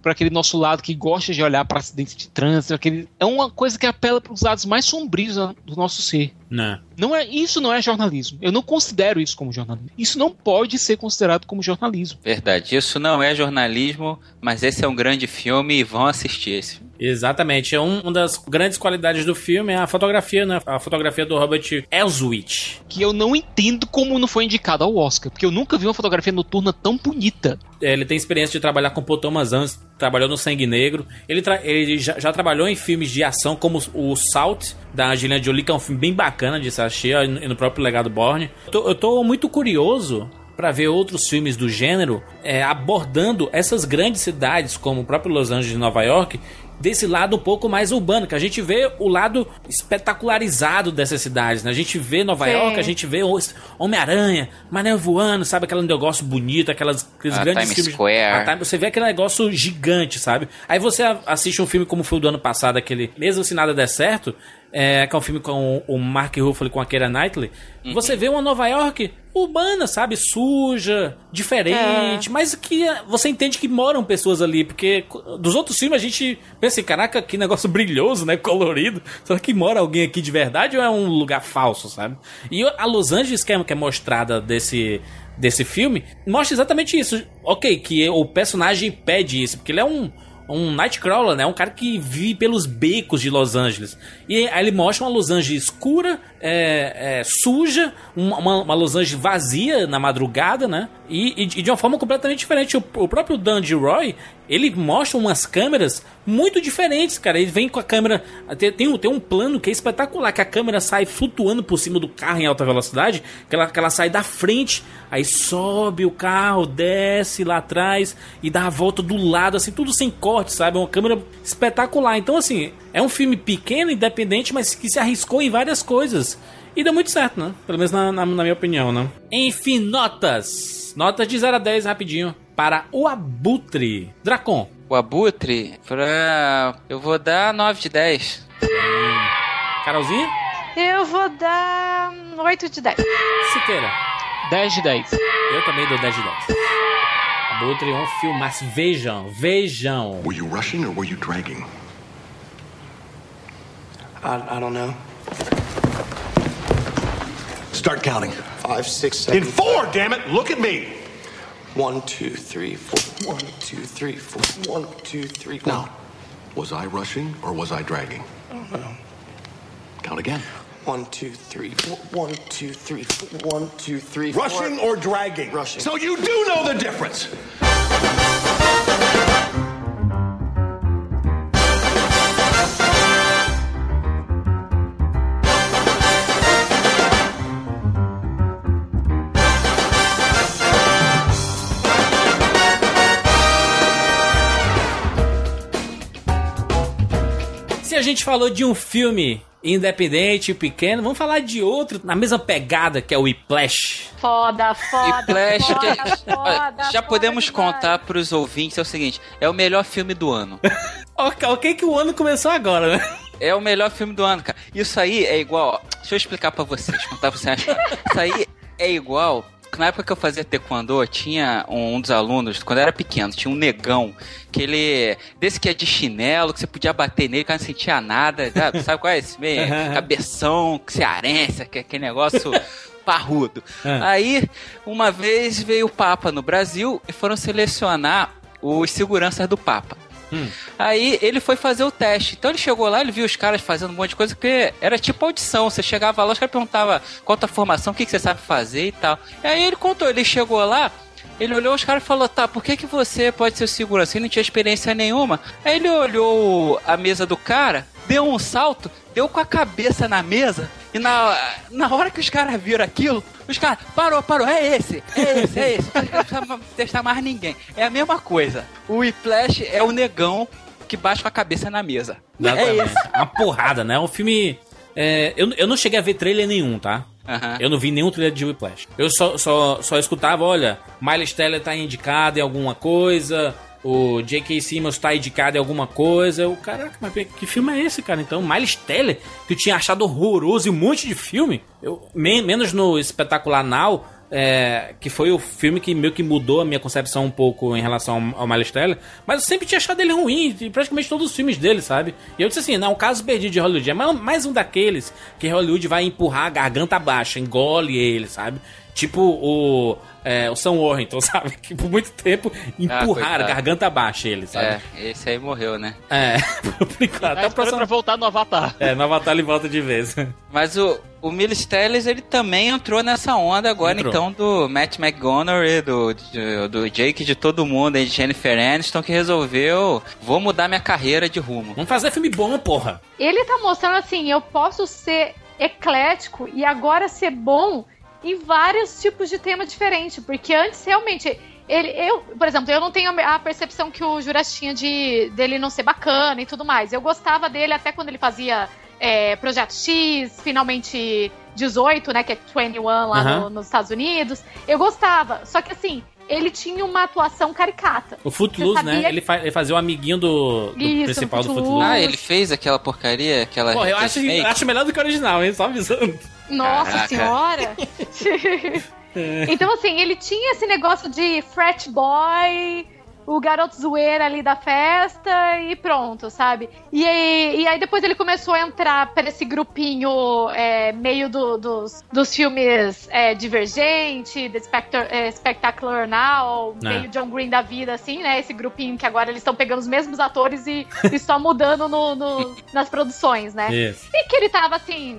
para aquele nosso lado que gosta de olhar para acidentes de trânsito, aquele, é uma coisa que apela para os lados mais sombrios do nosso ser. Não. Não é, isso não é jornalismo. Eu não considero isso como jornalismo. Isso não pode ser considerado como jornalismo. Verdade, isso não é jornalismo, mas esse é um grande filme e vão assistir esse. Exatamente. É um- uma das grandes qualidades do filme é a fotografia, né? A fotografia do Robert Elswit. Que eu não entendo como não foi indicado ao Oscar, porque eu nunca vi uma fotografia noturna tão bonita. É, Ele tem experiência de trabalhar com Paul Thomas Anderson, trabalhou no Sangue Negro. Ele, ele já, já trabalhou em filmes de ação como o Salt, da Angelina Jolie, que é um filme bem bacana de ó, e no próprio Legado Borne. Eu tô muito curioso para ver outros filmes do gênero é, abordando essas grandes cidades, como o próprio Los Angeles e Nova York, desse lado um pouco mais urbano, que a gente vê o lado espetacularizado dessas cidades, né? A gente vê Nova Sim. York, a gente vê Homem-Aranha, Mané voando, sabe? Aquele negócio bonito, aquelas, aqueles A grandes Times filmes. Square. A Time- você vê aquele negócio gigante, sabe? Aí você a- assiste um filme como foi o do ano passado, aquele Mesmo Se Nada Der Certo, é, que é um filme com o Mark Ruffalo e com a Keira Knightley. Uhum. Você vê uma Nova York urbana, sabe? Suja, diferente, É. mas que eh, você entende que moram pessoas ali, porque dos outros filmes a gente pensa assim, caraca, que negócio brilhoso, né? Colorido. Será que mora alguém aqui de verdade ou é um lugar falso, sabe? E a Los Angeles, que é, que é mostrada desse, desse filme, mostra exatamente isso. Ok, que o personagem pede isso, porque ele é um. Um Nightcrawler, né? Um cara que vive pelos becos de Los Angeles. E aí ele mostra uma Los Angeles escura, é, é, suja, uma, uma, Los Angeles vazia na madrugada, né? E, e de uma forma completamente diferente. O, o próprio Dandy Roy, ele mostra umas câmeras muito diferentes, cara. Ele vem com a câmera. Tem, tem, um, tem um plano que é espetacular, que a câmera sai flutuando por cima do carro em alta velocidade, que ela, que ela sai da frente, aí sobe o carro, desce lá atrás e dá a volta do lado, assim, tudo sem corte, sabe? É uma câmera espetacular. Então, assim, é um filme pequeno, independente, mas que se arriscou em várias coisas. E deu muito certo, né? Pelo menos na, na- na minha opinião, né? Enfim, notas. Notas de 0 a 10 rapidinho. Para o Abutre. Dracon. O Abutre, pra... eu vou dar 9 de 10. Carolzinha? Eu vou dar 8 de 10. Siqueira. 10 de 10. Eu também dou 10 de 10. Abutre é um filmaço. Vejam, vejam. Were you rushing or were you dragging? I, I don't know. Start counting. Five, six, seven. In four, damn it! Look at me! One, two, three, four. One, two, three, four. One, two, three, four. Now, was I rushing or was I dragging? Oh, I don't know. Count again. One, two, three, four. One, two, three, four. One, two, three, four. Rushing or dragging? Rushing. So you do know the difference. Gente falou de um filme independente, pequeno, vamos falar de outro na mesma pegada que é o Whiplash. Foda, foda, Flash, foda, que- foda, já foda podemos demais. contar pros ouvintes é o seguinte: é o melhor filme do ano. Ok, ok que o ano começou agora, né? É o melhor filme do ano, cara. Isso aí é igual. ó, Deixa eu explicar pra vocês, contar pra vocês. Isso aí é igual. Na época que eu fazia taekwondo, tinha um, um dos alunos, quando eu era pequeno, tinha um negão, que ele. Desse que é de chinelo, que você podia bater nele, que não sentia nada. Sabe, sabe qual é esse meio? Cabeção, cearense, que- aquele negócio parrudo. Ah. Aí, uma vez veio o Papa no Brasil e foram selecionar os seguranças do Papa. Aí ele foi fazer o teste. Então ele chegou lá, ele viu os caras fazendo um monte de coisa, porque era tipo audição. Você chegava lá, os caras perguntavam qual a formação, o que, que você sabe fazer e tal. E aí ele contou, ele chegou lá, ele olhou os caras e falou, tá, por que, que você pode ser segurança? Ele não tinha experiência nenhuma. Aí ele olhou a mesa do cara, deu um salto, deu com a cabeça na mesa, e na, na hora que os caras viram aquilo, os caras, parou, parou, é esse, é esse, é esse. Não precisa testar mais ninguém. É a mesma coisa. O Whiplash é o negão que bate com a cabeça na mesa. É Exatamente. esse. Uma porrada, né? É um filme. é, eu, eu não cheguei a ver trailer nenhum, tá? Aham. Eu não vi nenhum trailer de Whiplash. Eu só, só, só escutava, olha, Miles Teller tá indicado em alguma coisa, o J.K. Simmons tá indicado em alguma coisa. Eu, caraca, mas que filme é esse, cara? Então, Miles Teller, que eu tinha achado horroroso e um monte de filme, eu, men- menos no Espetacular Now, é, que foi o filme que meio que mudou a minha concepção um pouco em relação ao, ao Miles Teller, mas eu sempre tinha achado ele ruim, em praticamente todos os filmes dele, sabe? E eu disse assim, não, um caso perdido de Hollywood, é mais um daqueles que Hollywood vai empurrar a garganta baixa, engole ele, sabe? Tipo o, é, o Sam Warrington, sabe? Que por muito tempo empurraram coitado. garganta baixa ele, sabe? É, esse aí morreu, né? É, por enquanto. Até Tá o próximo... pra voltar no Avatar. É, no Avatar ele volta de vez. Mas o, o Miles Teller, ele também entrou nessa onda agora, Entrou. então, do Matt McGonagall, do, do, do Jake, de todo mundo, aí, de Jennifer Aniston, que resolveu, vou mudar minha carreira de rumo. Vamos fazer filme bom, porra. Ele tá mostrando assim, eu posso ser eclético e agora ser bom em vários tipos de tema diferente, porque antes realmente ele, eu, por exemplo, eu não tenho a percepção que o Juras tinha de dele não ser bacana e tudo mais. Eu gostava dele até quando ele fazia é, Projeto X, finalmente 18, né? Que é 21 lá Aham. no- nos Estados Unidos. Eu gostava. Só que assim, ele tinha uma atuação caricata. O Footloose, né? Ele, fa ele fazia o amiguinho do, do Isso, principal do Footloose. Footloose. Ah, ele fez aquela porcaria, aquela. Porra, eu aquele acho, fake. acho melhor do que o original, hein? Só avisando. Nossa Caraca. senhora! então, assim, ele tinha esse negócio de frat boy, o garoto zoeira ali da festa e pronto, sabe? E aí, e aí depois ele começou a entrar para esse grupinho é, meio do- dos, dos filmes é, Divergente, The é, Spectacular Now, É. meio John Green da vida, assim, né? Esse grupinho que agora eles estão pegando os mesmos atores e, e só mudando no- no- nas produções, né? Isso. E que ele tava assim,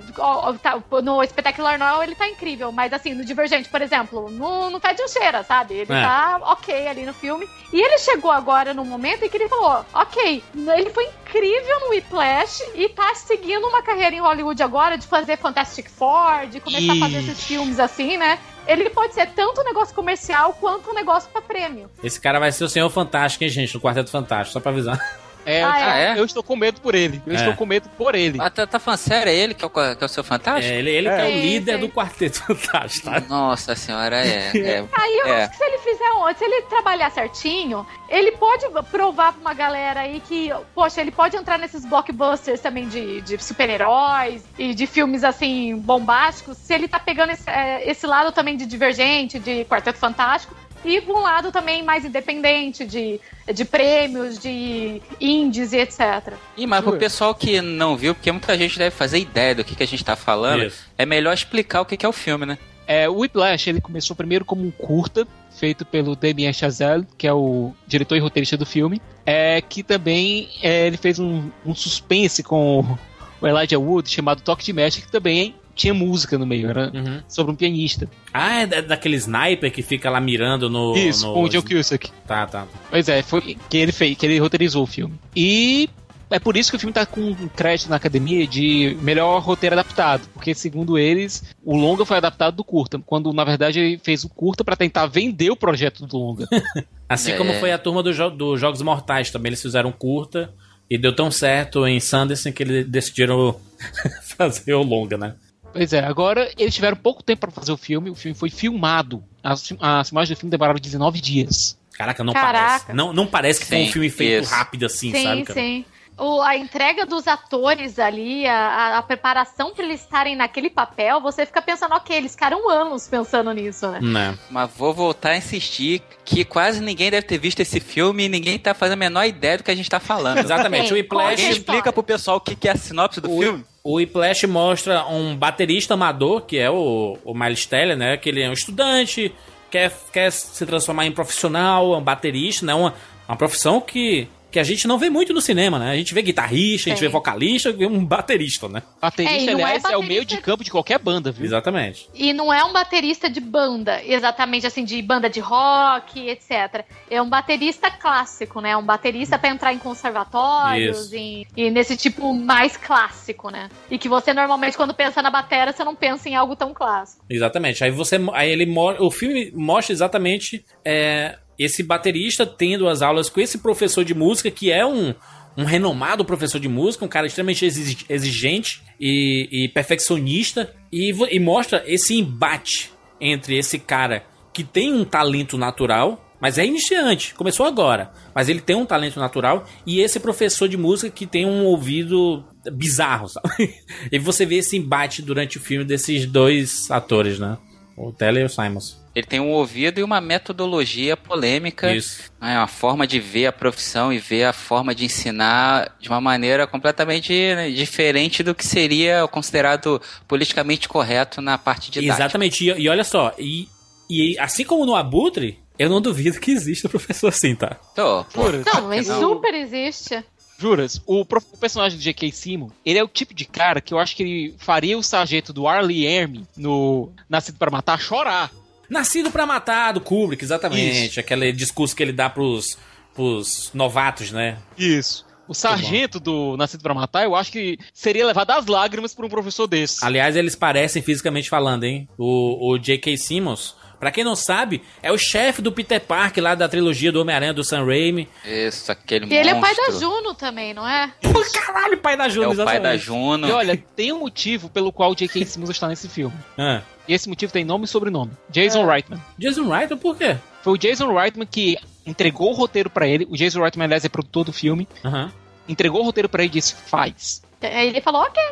tá, no Espetacular Noel ele tá incrível, mas assim, no Divergente, por exemplo, não, não fede um cheira, sabe? Ele É. tá ok ali no filme. E ele chegou agora no momento em que ele falou: ok, ele foi incrível no Whiplash e tá seguindo uma carreira em Hollywood agora de fazer Fantastic Four, de começar a fazer esses filmes assim, né? Ele pode ser tanto um negócio comercial quanto um negócio pra prêmio. Esse cara vai ser o Senhor Fantástico, hein, gente? No Quarteto Fantástico, só pra avisar. É, Ah, é? eu estou com medo por ele. Eu É. estou com medo por ele. Ah, tá, tá falando sério? É ele que é o, que é o seu fantástico? É, ele, ele que é o Sim, líder sim. do Quarteto Fantástico, tá? Nossa senhora, é. é. Aí eu É. acho que se ele fizer um, se ele trabalhar certinho, ele pode provar pra uma galera aí que, poxa, ele pode entrar nesses blockbusters também de, de super-heróis e de filmes assim bombásticos, se ele tá pegando esse, é, esse lado também de divergente, de Quarteto Fantástico. E um lado também mais independente, de, de prêmios, de indies e etc. E mas pro pessoal que não viu, porque muita gente deve fazer ideia do que, que a gente tá falando, Isso. é melhor explicar o que, que é o filme, né? É, o Whiplash, ele começou primeiro como um curta, feito pelo Damien Chazelle, que é o diretor e roteirista do filme, é, que também é, ele fez um, um suspense com o Elijah Wood, chamado Toque de Mestre, que também tinha música no meio, era sobre um pianista. Ah, é da- daquele sniper que fica lá mirando no. Isso, no... com o Joe Cusack. Tá, tá. Pois é, foi que ele fez, que ele roteirizou o filme. E é por isso que o filme tá com um crédito na academia de melhor roteiro adaptado, porque segundo eles, o longa foi adaptado do curta, quando na verdade ele fez o curta pra tentar vender o projeto do longa. Assim É. como foi a turma dos do Jogos Mortais também, eles fizeram curta e deu tão certo em Sanderson que eles decidiram fazer o longa, né? Pois é, agora eles tiveram pouco tempo pra fazer o filme, o filme foi filmado. As, as imagens do filme demoraram 19 dias. Caraca, não Caraca. parece. Não, não parece que foi um Sim, filme feito isso. rápido assim, sim, sabe, cara? sim. O- a entrega dos atores ali, a, a- a preparação pra eles estarem naquele papel, você fica pensando, ok, eles ficaram anos pensando nisso, né? Né? Mas vou voltar a insistir que quase ninguém deve ter visto esse filme e ninguém tá fazendo a menor ideia do que a gente tá falando. Exatamente, Sim, o Whiplash conta a Explica pro pessoal o que, que é a sinopse do filme. O Whiplash mostra um baterista amador, que é o, o Miles Teller, né? Que ele é um estudante, quer, quer se transformar em profissional, é um baterista, né? Uma, uma profissão que, que a gente não vê muito no cinema, né? A gente vê guitarrista, a gente vê vocalista, vê um baterista, né? Baterista, É, e não é aliás, é, o baterista- meio de campo de qualquer banda, viu? Exatamente. E não é um baterista de banda, exatamente assim, de banda de rock, etc. É um baterista clássico, né? Um baterista pra entrar em conservatórios Isso. e, e nesse tipo mais clássico, né? E que você normalmente, quando pensa na batera, você não pensa em algo tão clássico. Exatamente. Aí você, aí ele o filme mostra exatamente é, esse baterista tendo as aulas com esse professor de música que é um um renomado professor de música, um cara extremamente exi- exigente e, e perfeccionista e, e mostra esse embate entre esse cara que tem um talento natural, mas é iniciante, começou agora, mas ele tem um talento natural e esse professor de música que tem um ouvido bizarro, sabe? E você vê esse embate durante o filme desses dois atores, né? O Teller e o Simons. Ele tem um ouvido e uma metodologia polêmica. Isso. É uma forma de ver a profissão e ver a forma de ensinar de uma maneira completamente né, diferente do que seria considerado politicamente correto na parte didática. Exatamente. E, e olha só, e, e assim como no Abutre, eu não duvido que exista professor assim, tá? Tô, pô? Não, mas não. super existe. Juras, o, prof- o personagem do J.K. Simmons, ele é o tipo de cara que eu acho que ele faria o sargento do Arlie Erme no Nascido para Matar chorar. Nascido pra matar, do Kubrick, exatamente. Isso. Aquele discurso que ele dá pros, pros novatos, né? Isso. O sargento do Nascido para Matar, eu acho que seria levado às lágrimas por um professor desse. Aliás, eles parecem fisicamente falando, hein? O, o J.K. Simmons, Pra quem não sabe, é o chefe do Peter Parker lá da trilogia do Homem-Aranha do Sam Raimi. Isso, aquele E ele é pai da monstro. Juno também, não é? Pô, caralho, pai da É Juno, o pai da exatamente. Juno. E olha, tem um motivo pelo qual o J.K. Simmons está nesse filme. Ah. E esse motivo tem nome e sobrenome. Jason Reitman. Jason Reitman, por quê? Foi o Jason Reitman que entregou o roteiro pra ele. O Jason Reitman, aliás, é produtor do filme. Aham. Entregou o roteiro pra ele e disse: faz. Aí ele falou, ok.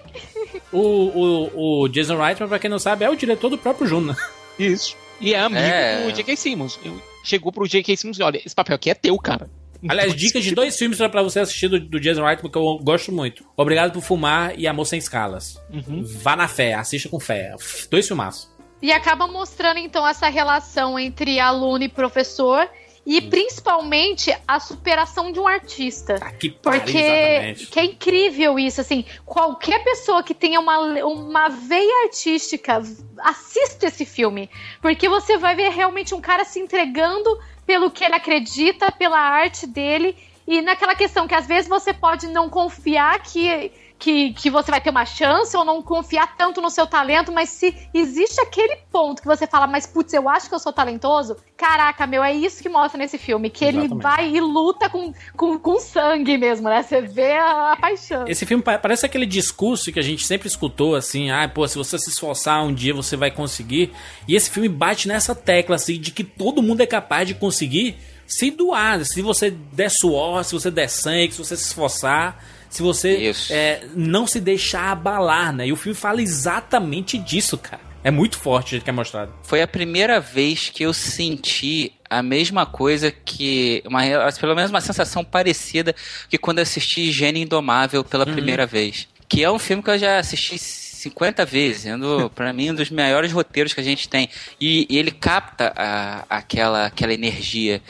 O, o, o Jason Reitman, pra quem não sabe, é o diretor do próprio Juno. né? Isso. E é amigo É. do J.K. Simmons. Chegou pro J.K. Simmons e olha, esse papel aqui é teu, cara. Aliás, dicas de dois filmes pra- pra você assistir do, do Jason Reitman que eu gosto muito. Obrigado por Fumar e Amor Sem Escalas. Uhum. Vá na fé, assista com fé. Dois filmaços. E acaba mostrando então essa relação entre aluno e professor e principalmente a superação de um artista. Que pariu, Porque exatamente. que é incrível isso, assim, qualquer pessoa que tenha uma, uma veia artística, assista esse filme, porque você vai ver realmente um cara se entregando pelo que ele acredita, pela arte dele, e naquela questão que às vezes você pode não confiar que, que, que você vai ter uma chance, ou não confiar tanto no seu talento, mas se existe aquele ponto que você fala, mas putz, eu acho que eu sou talentoso, caraca, meu, é isso que mostra nesse filme, que ele Exatamente. vai e luta com, com, com sangue mesmo, né? Você vê a, a paixão. Esse filme pa- parece aquele discurso que a gente sempre escutou, assim, ah, pô, se você se esforçar um dia você vai conseguir. E esse filme bate nessa tecla, assim, de que todo mundo é capaz de conseguir se doar. Se você der suor, se você der sangue, se você se esforçar, se você é, não se deixar abalar, né? E o filme fala exatamente disso, cara. É muito forte o jeito que é mostrado. Foi a primeira vez que eu senti a mesma coisa que. Uma, pelo menos uma sensação parecida que quando assisti Gênio Indomável pela primeira vez. Que é um filme que eu já assisti 50 vezes, sendo pra mim um dos maiores roteiros que a gente tem. E, e ele capta a- aquela, aquela energia.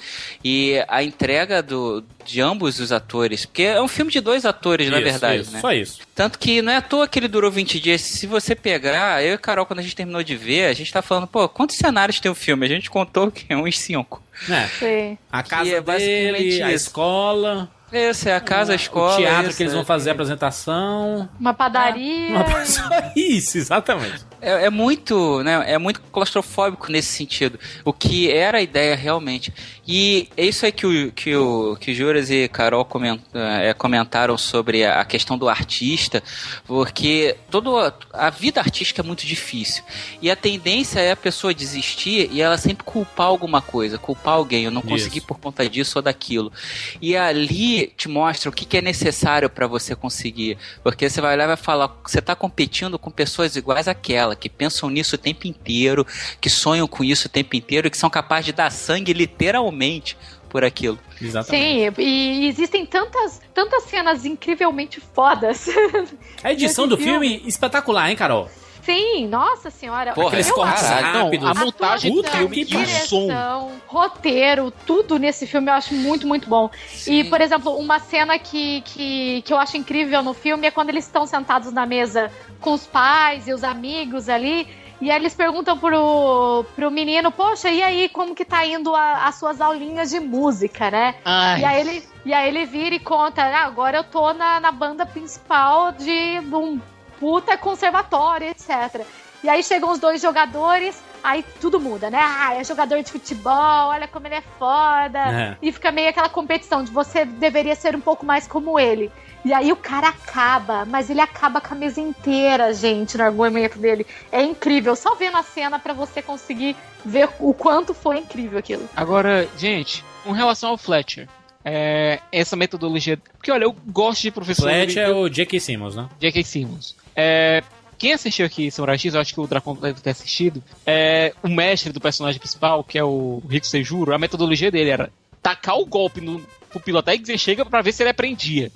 E a entrega do, de ambos os atores. Porque é um filme de dois atores, na Isso, verdade, isso, né? Só isso. Tanto que não é à toa que ele durou 20 dias. Se você pegar, eu e Carol, quando a gente terminou de ver, a gente tá falando, pô, quantos cenários tem o filme? A gente contou que é uns 5. É. Sim. A casa é basicamente dele, a escola, Esse é a casa, a escola. o teatro isso, que eles vão é. fazer a apresentação. Uma padaria. Uma- Só isso, exatamente. É, é muito, né? É muito claustrofóbico nesse sentido. O que era a ideia realmente. E é isso aí que o, que o, que Juras e Carol coment, é, comentaram sobre a, questão do artista, porque todo, a- vida artística é muito difícil. E a tendência é a pessoa desistir e ela sempre culpar alguma coisa, culpar alguém. Eu não consegui Isso. por conta disso ou daquilo. E ali te mostra o que, que é necessário para você conseguir. Porque você vai lá e vai falar, você tá competindo com pessoas iguais àquela, que pensam nisso o tempo inteiro, que sonham com isso o tempo inteiro e que são capazes de dar sangue literalmente por aquilo. Exatamente. Sim, e existem tantas, tantas cenas incrivelmente fodas. A edição do filme, espetacular, hein, Carol? Sim, nossa senhora. Porra, acho- Não, rápidos. a montagem do filme que e o som. direção, roteiro, tudo nesse filme eu acho muito, muito bom. E, por exemplo, uma cena que, que, que eu acho incrível no filme é quando eles estão sentados na mesa com os pais e os amigos ali. E aí eles perguntam pro, pro menino, poxa, e aí, como que tá indo a- as suas aulinhas de música, né? Ai. E aí ele, e aí ele vira e conta, ah, agora eu tô na, na banda principal de um puta conservatório, etc. E aí chegam os dois jogadores, aí tudo muda, né? Ah, é jogador de futebol, olha como ele é foda. É. E fica meio aquela competição de você deveria ser um pouco mais como ele. E aí o cara acaba, mas ele acaba com a mesa inteira, gente, no argumento dele. É incrível, só vendo a cena pra você conseguir ver o quanto foi incrível aquilo. Agora, gente, com relação ao Fletcher, é, essa metodologia. Porque olha, eu gosto de professor. Fletch eu- é o J.K. Simmons, né? J.K. Simmons. É, quem assistiu aqui Samurai X, eu acho que o Dracon deve ter assistido, é, o mestre do personagem principal, que é o Rico Sejuro, a metodologia dele era tacar o golpe no pupilo até que chega pra ver se ele aprendia.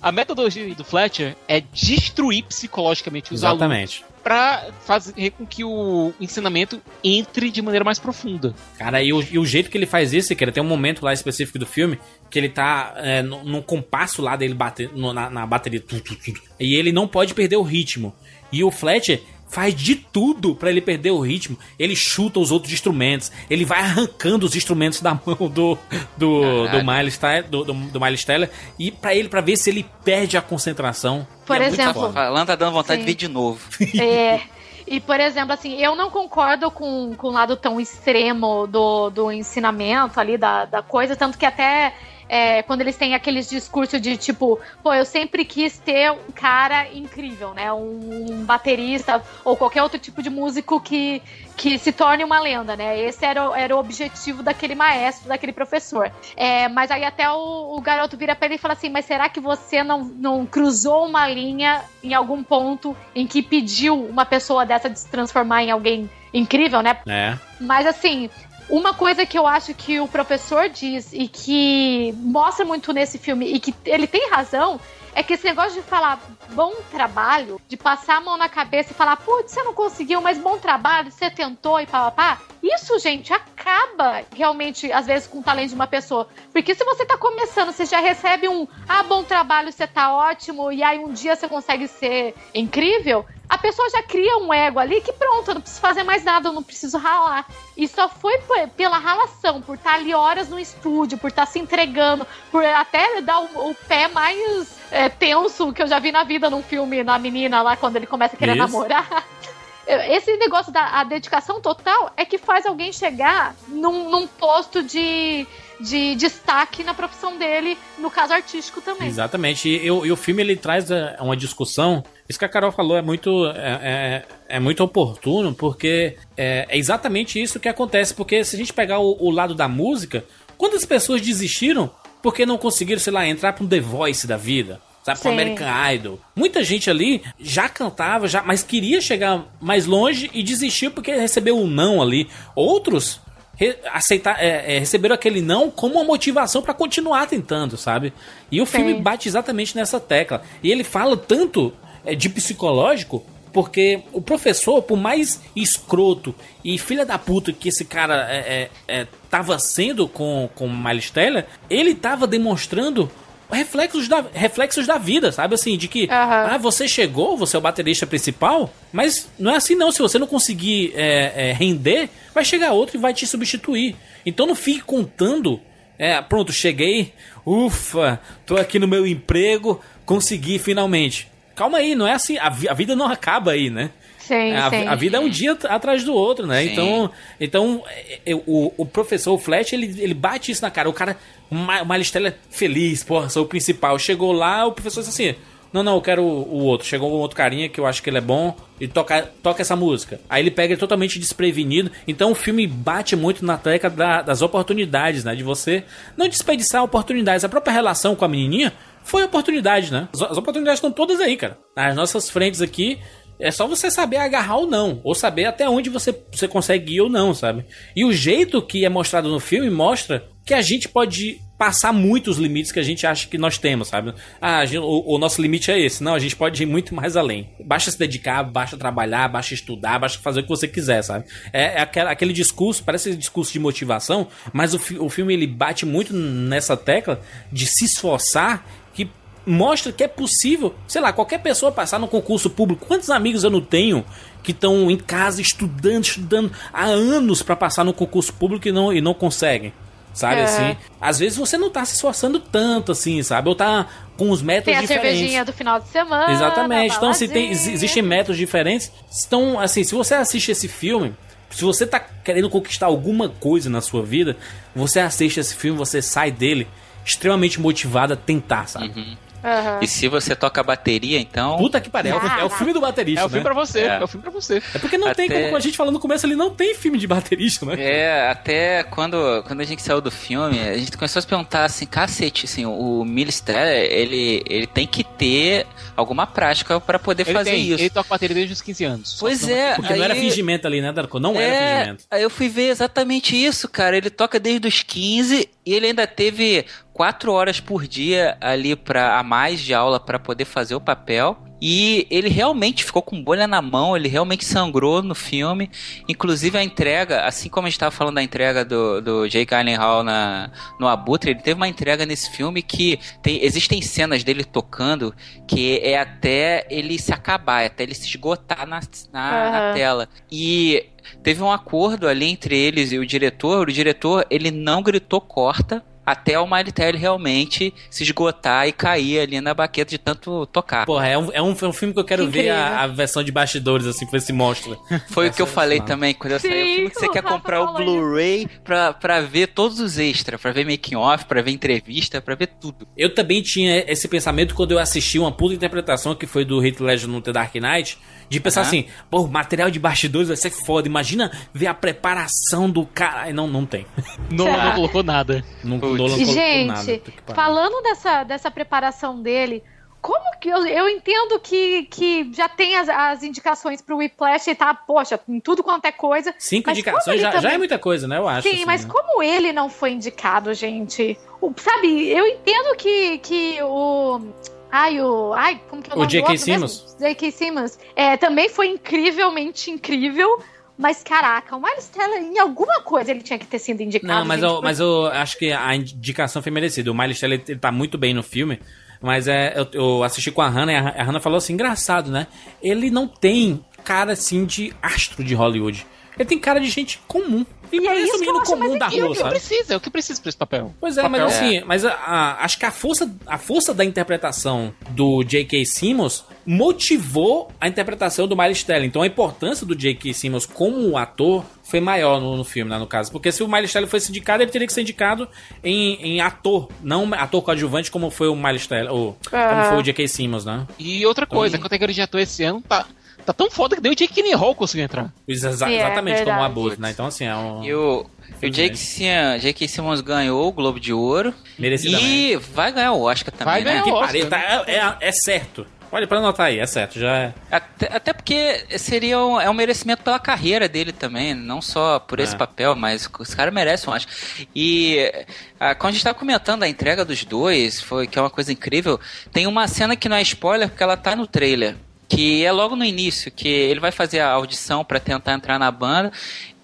A metodologia do Fletcher é destruir psicologicamente os alunos Exatamente. pra fazer com que o ensinamento entre de maneira mais profunda. Cara, e o, e o jeito que ele faz isso, que tem um momento lá específico do filme que ele tá é, num compasso lá dele bater no- na, na bateria. tu, tu, tu, tu, e ele não pode perder o ritmo. E o Fletcher faz de tudo pra ele perder o ritmo. Ele chuta os outros instrumentos, ele vai arrancando os instrumentos da mão do do, do. Miles Teller, do, do, do Miles Teller e para ele para ver se ele perde a concentração. Por é exemplo. Falando, tá dando vontade Sim. de ver de novo. É. E, por exemplo, assim, eu não concordo com, com o lado tão extremo do, do ensinamento ali, da, da coisa, tanto que até é, quando eles têm aqueles discursos de tipo, pô, eu sempre quis ter um cara incrível, né? Um, um baterista ou qualquer outro tipo de músico que, que se torne uma lenda, né? Esse era, o- era o objetivo daquele maestro, daquele professor. É, mas aí até o, o garoto vira pra ele e fala assim: Mas será que você não, não cruzou uma linha em algum ponto em que pediu uma pessoa dessa de se transformar em alguém incrível, né? É. Mas assim, uma coisa que eu acho que o professor diz e que mostra muito nesse filme e que ele tem razão é que esse negócio de falar bom trabalho, de passar a mão na cabeça e falar, putz, você não conseguiu, mas bom trabalho, você tentou e papapá, isso, gente, acaba realmente, às vezes, com o talento de uma pessoa. Porque se você tá começando, você já recebe um, ah, bom trabalho, você tá ótimo, e aí um dia você consegue ser incrível, a pessoa já cria um ego ali que pronto, eu não preciso fazer mais nada, eu não preciso ralar. E só foi pela ralação, por estar ali horas no estúdio, por estar se entregando, por até dar o, o pé mais é, tenso que eu já vi na vida num filme na menina lá quando ele começa a querer Isso. namorar. Esse negócio da a dedicação total é que faz alguém chegar num, num posto de, de destaque na profissão dele, no caso artístico também. Exatamente. E, e o filme ele traz é, uma discussão. Isso que a Carol falou é muito, é, é- é muito oportuno, porque é, é exatamente isso que acontece. Porque se a gente pegar o, o lado da música, quantas pessoas desistiram porque não conseguiram, sei lá, entrar para um The Voice da vida? Sabe, pro Sim. American Idol. Muita gente ali já cantava, já, mas queria chegar mais longe e desistiu porque recebeu um não ali. Outros re- aceitar, é, é, receberam aquele não como uma motivação pra continuar tentando, sabe? E o filme Sim. bate exatamente nessa tecla. E ele fala tanto é, de psicológico, porque o professor, por mais escroto e filha da puta que esse cara é, é, é, tava sendo com, com Miles Teller, ele tava demonstrando reflexos da, reflexos da vida, sabe? Assim, de que, ah, você chegou, você é o baterista principal, mas não é assim não. Se você não conseguir é, é, render, vai chegar outro e vai te substituir. Então não fique contando, é, pronto, cheguei, ufa, tô aqui no meu emprego, consegui finalmente. Calma aí, não é assim, a, vi- a vida não acaba aí, né? Sim, a, sim. a vida é um dia at- atrás do outro, né? Sim. Então, então é, é, o, o professor Flash, ele, ele bate isso na cara. O cara, o Ma- o Miles Teller feliz, porra, sou o principal. Chegou lá, o professor disse assim... Não, não, eu quero o, o outro. Chegou um outro carinha que eu acho que ele é bom e toca, toca essa música. Aí ele pega ele totalmente desprevenido. Então o filme bate muito na tecla da- das oportunidades, né? De você não desperdiçar oportunidades. A própria relação com a menininha foi oportunidade, né? As, as oportunidades estão todas aí, cara. Nas nossas frentes aqui, é só você saber agarrar ou não, ou saber até onde você, você consegue ir ou não, sabe? E o jeito que é mostrado no filme mostra que a gente pode passar muito os limites que a gente acha que nós temos, sabe? Ah, gente- o, o nosso limite é esse. Não, a gente pode ir muito mais além. Basta se dedicar, basta trabalhar, basta estudar, basta fazer o que você quiser, sabe? É, é aquela- aquele discurso, parece discurso de motivação, mas o, o filme ele bate muito nessa tecla de se esforçar mostra que é possível, sei lá, qualquer pessoa passar no concurso público. Quantos amigos eu não tenho que estão em casa estudando, estudando há anos para passar no concurso público e não, e não conseguem? Sabe É. assim? Às vezes você não tá se esforçando tanto assim, sabe? Ou tá com os métodos Tem a diferentes. cervejinha do final de semana. Exatamente. Então, se tem, baladinha. ex- existem métodos diferentes. Então, assim, se você assiste esse filme, se você tá querendo conquistar alguma coisa na sua vida, você assiste esse filme, você sai dele extremamente motivado a tentar, sabe? Aham. E se você toca bateria, então. Puta que pariu. Ah, é o filme do baterista. É o filme né? pra você, É. é. o filme pra você. É porque não tem Até- como a gente falou no começo ali, não tem filme de baterista, né? É, até quando, quando a gente saiu do filme, a gente começou a se perguntar assim, cacete, assim, o Miles Teller, ele, ele tem que ter alguma prática pra poder Ele, fazer tem, isso. ele toca bateria desde os 15 anos. Pois é, Porque não era aí- fingimento ali, né, Darko? Não era É, fingimento. aí eu fui ver exatamente isso, cara. Ele toca desde os 15 e ele ainda teve quatro horas por dia ali para a mais de aula para poder fazer o papel. E ele realmente ficou com bolha na mão, ele realmente sangrou no filme. Inclusive a entrega, assim como a gente estava falando da entrega do, do Jake Gyllenhaal na, no Abutre, ele teve uma entrega nesse filme que tem, existem cenas dele tocando que é até ele se acabar, é até ele se esgotar na, na, na Aham. tela. E teve um acordo ali entre eles e o diretor. O diretor, ele não gritou corta. Até o Teller realmente se esgotar e cair ali na baqueta de tanto tocar. Porra, é um, é um, é um filme que eu quero Que ver a, a versão de bastidores, assim, com esse monstro. Foi o que eu Essa- falei não. também quando eu Sim, saí. O filme que você quer comprar o. Blu-ray pra, pra ver todos os extras, pra ver making off, pra ver entrevista, pra ver tudo. Eu também tinha esse pensamento quando eu assisti uma puta interpretação que foi do Heath Ledger no The Dark Knight, de pensar Aham. assim, pô, o material de bastidores vai ser foda, imagina ver a preparação do cara. Não, não tem. Não, não colocou nada. Não, Putz. E, colocou gente, nada. Falando dessa, dessa preparação dele, como que eu, eu entendo que, que já tem as, as indicações pro Whiplash e tá, poxa, em tudo quanto é coisa. Cinco indicações já, já também- é muita coisa, né? Eu acho. Sim, assim, mas né? como ele não foi indicado, gente? O- sabe, eu entendo que, que o. Ai, o. Ai, como que é o O nome do J.K. Simmons? J.K. Simmons. É, também foi incrivelmente incrível. Mas, caraca, o Miles Teller, em alguma coisa ele tinha que ter sido indicado. Não, mas gente, eu, mas eu acho que a indicação foi merecida. O Miles Teller ele tá muito bem no filme. Mas é, eu, eu assisti com a Hannah e a, a Hannah falou assim: engraçado, né? Ele não tem cara assim de astro de Hollywood. Ele tem cara de gente comum. Ele E é parece isso um que eu menino acho comum da rua, O que sabe? precisa? É o que precisa pra esse papel. Pois é, Papel. mas assim, mas a- a- acho que a força, a força da interpretação do J.K. Simmons motivou a interpretação do Miles Teller. Então a importância do J.K. Simmons como ator foi maior no, no filme, né, no caso. Porque se o Miles Teller fosse indicado, ele teria que ser indicado em, em ator, não ator coadjuvante como foi o Miles Teller, ou como Ah. foi o J.K. Simmons, né? E outra coisa, a categoria de ator esse ano tá, tá tão foda que nem o Jake Hall conseguiu entrar. Exa- É, exatamente como o verdade. abuso, né? Então assim, é um... E o, o Jake, Sim- Jake Simmons ganhou o Globo de Ouro. Merecidamente. E vai ganhar o Oscar também, Vai né? ganhar Que o Oscar, tá- é, é- é certo. Olha, pra anotar aí, é certo, já é... Até, até porque seria um, é um merecimento pela carreira dele também, não só por esse É. papel, mas os caras merecem, eu acho. E ah, quando a gente tava comentando a entrega dos dois, foi que é uma coisa incrível, tem uma cena que não é spoiler, porque ela tá no trailer. Que é logo no início, que ele vai fazer a audição pra tentar entrar na banda.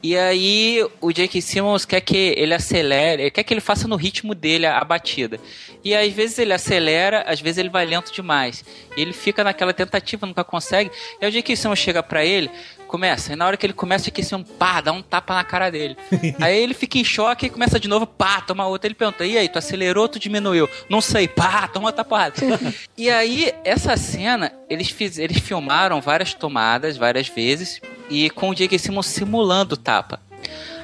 E aí o J.K. Simmons quer que ele acelere, ele quer que ele faça no ritmo dele a, a batida. E às vezes ele acelera, às vezes ele vai lento demais. E ele fica naquela tentativa, nunca consegue. E aí o J.K. Simmons chega pra ele, começa. E na hora que ele começa, o J.K. Simmons, pá, dá um tapa na cara dele. aí ele fica em choque e começa de novo, pá, toma outra. Ele pergunta, e aí, tu acelerou ou tu diminuiu? Não sei, pá, toma outra porrada. e aí, essa cena, eles, fiz, eles filmaram várias tomadas, várias vezes, e com o J.K. Simmons simulando o tapa.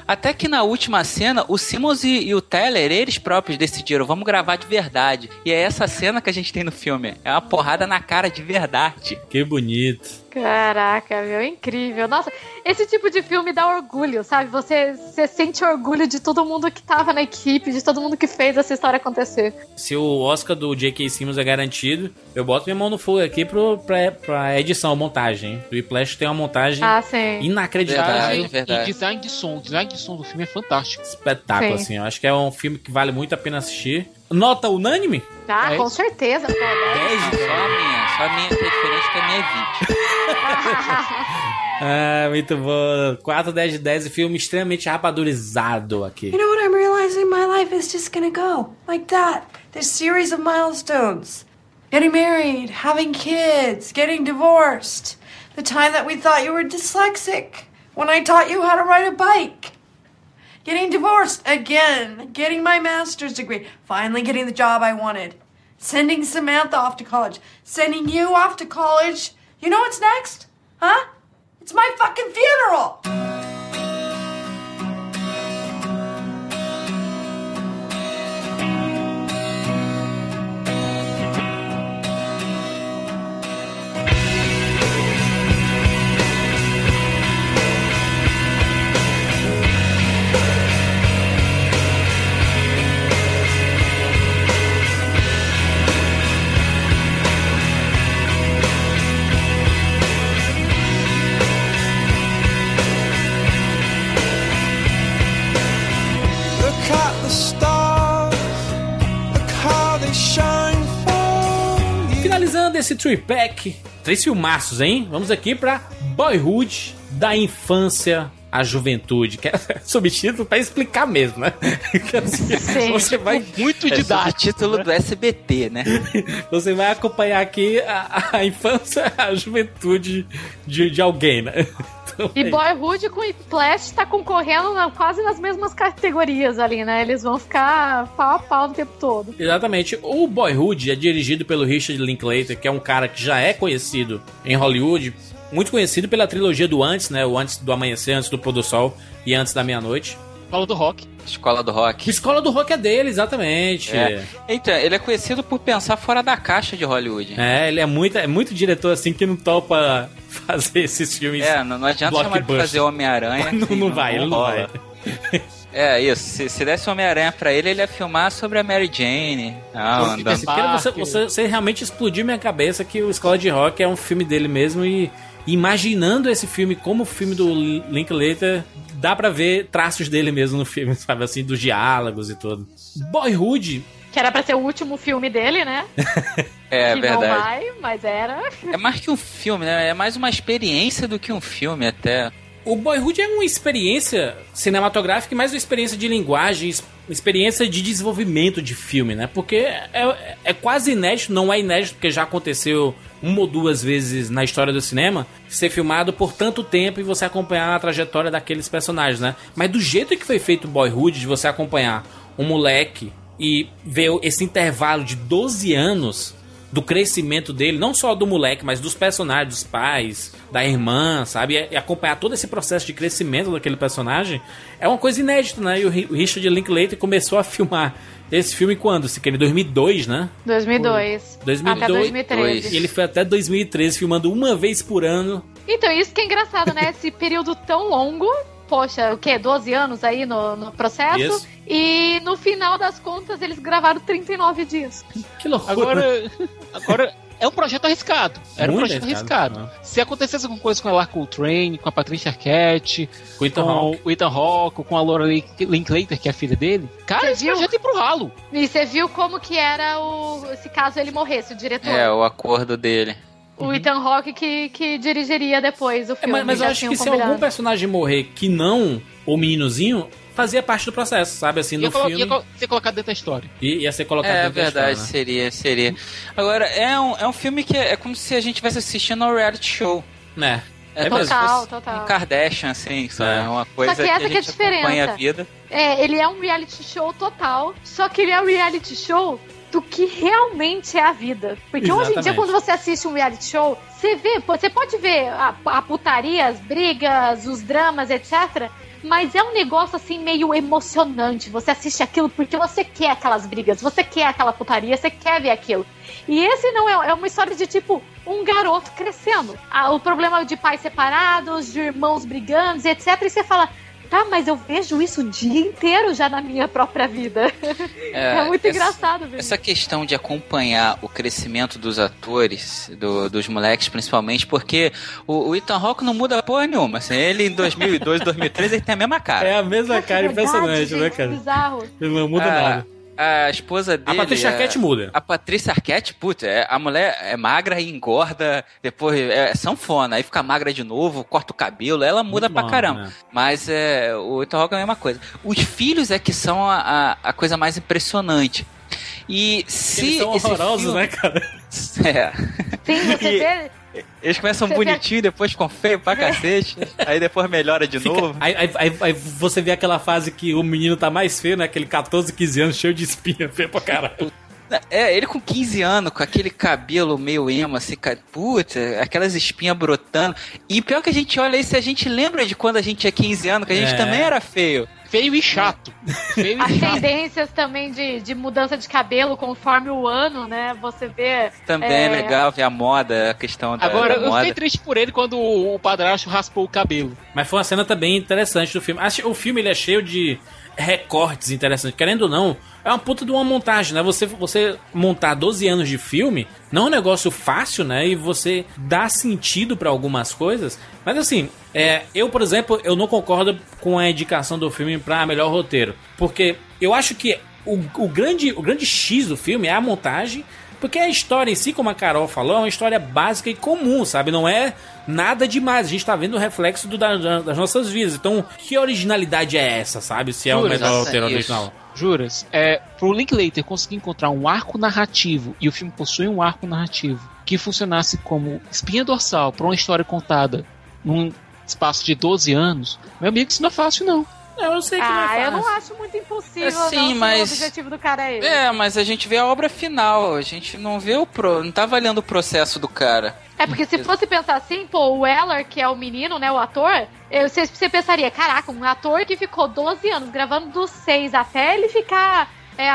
Até que na última cena, o Simmons e, e o Teller, eles próprios decidiram, vamos gravar de verdade. E é essa cena que a gente tem no filme. É uma porrada na cara de verdade. Que bonito. Caraca, meu, incrível. Nossa, esse tipo de filme dá orgulho, sabe? Você, você sente orgulho de todo mundo que tava na equipe, de todo mundo que fez essa história acontecer. Se o Oscar do J.K. Simmons é garantido, eu boto minha mão no fogo aqui pro, pra, pra edição, montagem. O Whiplash tem uma montagem Ah, sim. inacreditável. Verdade, verdade. E design de som. O design de som do filme é fantástico. Espetáculo, Sim. assim. Eu acho que é um filme que vale muito a pena assistir. Nota unânime? Ah, É com isso. certeza, pô. né? 10 Não, só a minha. Só a minha que é diferente, que a minha é 20. Ah, muito bom. 4, 10 de 10. Filme extremamente rapadurizado aqui. You know what I'm realizing? My life is just gonna go like that. This series of milestones. Getting married, having kids, getting divorced. The time that we thought you were dyslexic. When I taught you how to ride a bike. Getting divorced again. Getting my master's degree. Finally getting the job I wanted. Sending Samantha off to college. Sending you off to college. You know what's next? Huh? It's my fucking funeral! Esse three-pack, três filmaços, hein? Vamos aqui pra Boyhood, da infância à juventude. Que é subtítulo pra explicar mesmo, né? Assim, Sim. você vai Muito É didático. título do SBT, né? Você vai acompanhar aqui a, a infância, a juventude de, de alguém, né? E Boyhood com Flash tá concorrendo na- quase nas mesmas categorias ali, né? Eles vão ficar pau a pau o tempo todo. Exatamente. O Boyhood é dirigido pelo Richard Linklater, que é um cara que já é conhecido em Hollywood, muito conhecido pela trilogia do Antes, né? O Antes do Amanhecer, Antes do Pôr do Sol e Antes da Meia-Noite. Escola do Rock. Escola do Rock. Escola do Rock é dele, exatamente. É. Então, ele é conhecido por pensar fora da caixa de Hollywood. É, ele é muito, é muito diretor assim que não topa fazer esses filmes. É, não, não adianta chamar pra fazer Homem-Aranha. Não, que não vai, ele não rola. vai. É, isso. Se, se desse Homem-Aranha pra ele, ele ia filmar sobre a Mary Jane. Ah, você, você, você realmente explodiu minha cabeça que o Escola de Rock é um filme dele mesmo e imaginando esse filme como o filme do Linklater, dá pra ver traços dele mesmo no filme, sabe assim, dos diálogos e tudo. Boyhood, Que era pra ser o último filme dele, né? É, que verdade. não vai, mas era. É mais que um filme, né? É mais uma experiência do que um filme, até. O Boyhood é uma experiência cinematográfica e mais uma experiência de linguagem, experiência de desenvolvimento de filme, né? Porque é, é quase inédito, não é inédito porque já aconteceu uma ou duas vezes na história do cinema, ser filmado por tanto tempo e você acompanhar a trajetória daqueles personagens, né? Mas do jeito que foi feito Boyhood, de você acompanhar um moleque e ver esse intervalo de 12 anos do crescimento dele, não só do moleque, mas dos personagens, dos pais, da irmã, sabe? E acompanhar todo esse processo de crescimento daquele personagem é uma coisa inédita, né? E o Ri- o Richard Linklater começou a filmar esse filme quando? Se quer em 2002, né? 2002. 2002. Até 2013. E ele foi até 2013 filmando uma vez por ano. Então, isso que é engraçado, né? Esse período tão longo. Poxa, o quê? 12 anos aí no, no processo. Isso. E no final das contas, eles gravaram 39 dias. Que loucura. Agora, agora é um projeto arriscado. Era um Muito projeto arriscado, arriscado. Se acontecesse alguma coisa com a Lar Coltrane, com a Patricia Arquette, Com o Ethan com o Ethan Hawke, com a Laura Link- Linklater, que é a filha dele, cara, Você esse viu? projeto ia pro ralo. E você viu como que era o. Se caso ele morresse, o diretor. É, o acordo dele. O Ethan Hawke que, que dirigiria depois o É, filme. mas, mas eu acho que se algum personagem morrer que não o meninozinho, fazia parte do processo, sabe? Assim, no Ia, filme. ia ser colocado dentro da história. I- ia ser colocado É dentro da verdade, história, né? seria, seria. Agora, é um, é um filme que é, é como se a gente estivesse assistindo ao reality show. né? É, É se Total, fosse total. Um Kardashian, assim, sabe? É. Uma coisa Só que essa que a que é a gente acompanha a vida. É, ele é um reality show total, só que ele é um reality show do que realmente é a vida. Porque hoje em dia, Exatamente. quando você assiste um reality show, você vê, você pode ver a, a putaria, as brigas, os dramas, etc. Mas é um negócio assim meio emocionante. Você assiste aquilo porque você quer aquelas brigas, você quer aquela putaria, você quer ver aquilo. E esse não é, é uma história de tipo um garoto crescendo. Ah, o problema de pais separados, de irmãos brigando, etc. E você fala, tá, mas eu vejo isso o dia inteiro já na minha própria vida. É, muito essa- engraçado ver. Essa questão de acompanhar o crescimento dos atores, do- dos moleques principalmente, porque o, o Ethan Hawke não muda porra nenhuma. Assim, ele em 2002, 2013, ele tem a mesma cara. É a mesma cara É verdade, impressionante, né, cara? Bizarro. Ele não muda Ah, nada. A esposa dele. Patrícia Arquette muda. A Patrícia Arquette, puta, é- a mulher é magra e engorda, depois é sanfona, aí fica magra de novo, corta o cabelo, ela muda Muito pra bom, caramba. né? Mas é, o Ethan Hawke é a mesma coisa. Os filhos é que são a, a, a coisa mais impressionante. E se. Eles são horrorosos, filme- né, cara? É. Sim, você E- vê. Eles começam Você vê- bonitinho, depois ficam feio pra cacete, aí depois melhora de Fica- novo. aí, aí- aí- aí você vê aquela fase que o menino tá mais feio, né? Aquele 14, 15 anos, cheio de espinha, feio pra caralho. É, ele com 15 anos, com aquele cabelo meio emo, assim, puta, aquelas espinhas brotando. E pior que a gente olha isso, a gente lembra de quando a gente tinha 15 anos, que a gente É. também era feio. Feio e chato. Feio As e chato. tendências também de, de mudança de cabelo conforme o ano, né? Você vê. Também é, É. legal ver a moda, a questão da, Agora, da eu moda. fiquei triste por ele quando o padrasto raspou o cabelo. Mas foi uma cena também interessante do filme. Acho- O filme ele é cheio de recortes interessantes. Querendo ou não, é uma puta de uma montagem, né? Você, você montar 12 anos de filme não é um negócio fácil, né? E você dá sentido pra algumas coisas. Mas assim, é, eu, por exemplo, eu não concordo com a indicação do filme pra melhor roteiro. Porque eu acho que o, o grande, o grande X do filme é a montagem. Porque a história em si, como a Carol falou, é uma história básica e comum, sabe? Não é nada demais. A gente tá vendo o reflexo do- da- da- das nossas vidas. Então, que originalidade é essa, sabe? Se é o melhor original. Juras, é, pro Linklater conseguir encontrar um arco narrativo, e o filme possui um arco narrativo, que funcionasse como espinha dorsal pra uma história contada num espaço de 12 anos, meu amigo, isso não é fácil, não. Eu sei que ah, não é eu fácil. não acho muito impossível. É, sim, não, mas- O objetivo do cara é esse. É, mas a gente vê a obra final, a gente não vê o pro, não tá avaliando o processo do cara. É porque se fosse pensar assim, pô, o Weller, que é o menino, né, o ator, eu, você, você pensaria, caraca, um ator que ficou 12 anos gravando dos 6 até ele ficar é,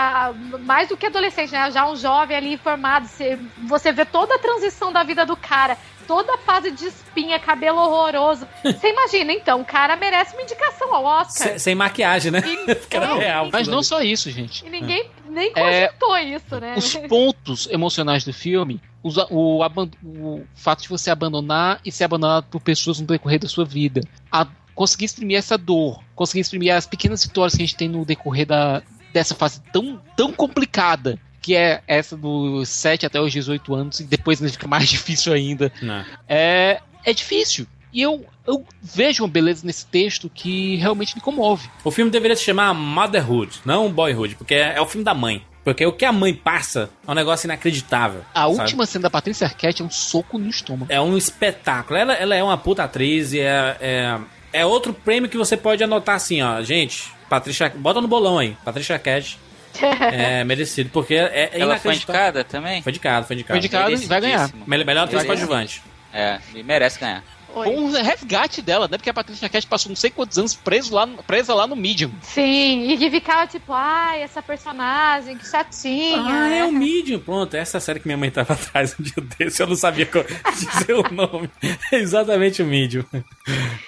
mais do que adolescente, né, já um jovem ali formado, você, você vê toda a transição da vida do cara, toda a fase de espinha, cabelo horroroso. Você imagina, então, o cara merece uma indicação ao Oscar. Sem, sem maquiagem, né? Fica É. real. Mas não só isso, gente. E ninguém nem É, cogitou isso, né? Os pontos emocionais do filme, os- o, o fato de você abandonar e ser abandonado por pessoas no decorrer da sua vida, a- conseguir exprimir essa dor, conseguir exprimir as pequenas vitórias que a gente tem no decorrer da, dessa fase tão, tão complicada. Que é essa dos 7 até os 18 anos, e depois ainda fica mais difícil ainda. Não. É, é difícil. E eu, eu vejo uma beleza nesse texto que realmente me comove. O filme deveria se chamar Motherhood, não Boyhood, porque é, é o filme da mãe. Porque o que a mãe passa é um negócio inacreditável. A sabe? última cena da Patrícia Arquette é um soco no estômago. É um espetáculo. Ela, ela é uma puta atriz e é, é, é outro prêmio que você pode anotar assim, ó. Gente, Patrícia. Bota no bolão aí. Patrícia Arquette. É merecido, porque é, é Ela foi indicada também? Foi indicado, foi indicado. Foi indicado e vai ganhar. Mel- Melhor atriz coadjuvante. É, e merece ganhar. Foi um resgate dela, né? Porque a Patrícia Arquette passou não sei quantos anos preso lá, presa lá no Medium. Sim, e que ficava tipo, ai, essa personagem, que chatinha. Ah, é o Medium. Pronto, essa é série que minha mãe tava atrás um dia desse. Eu não sabia dizer o nome. É exatamente o Medium.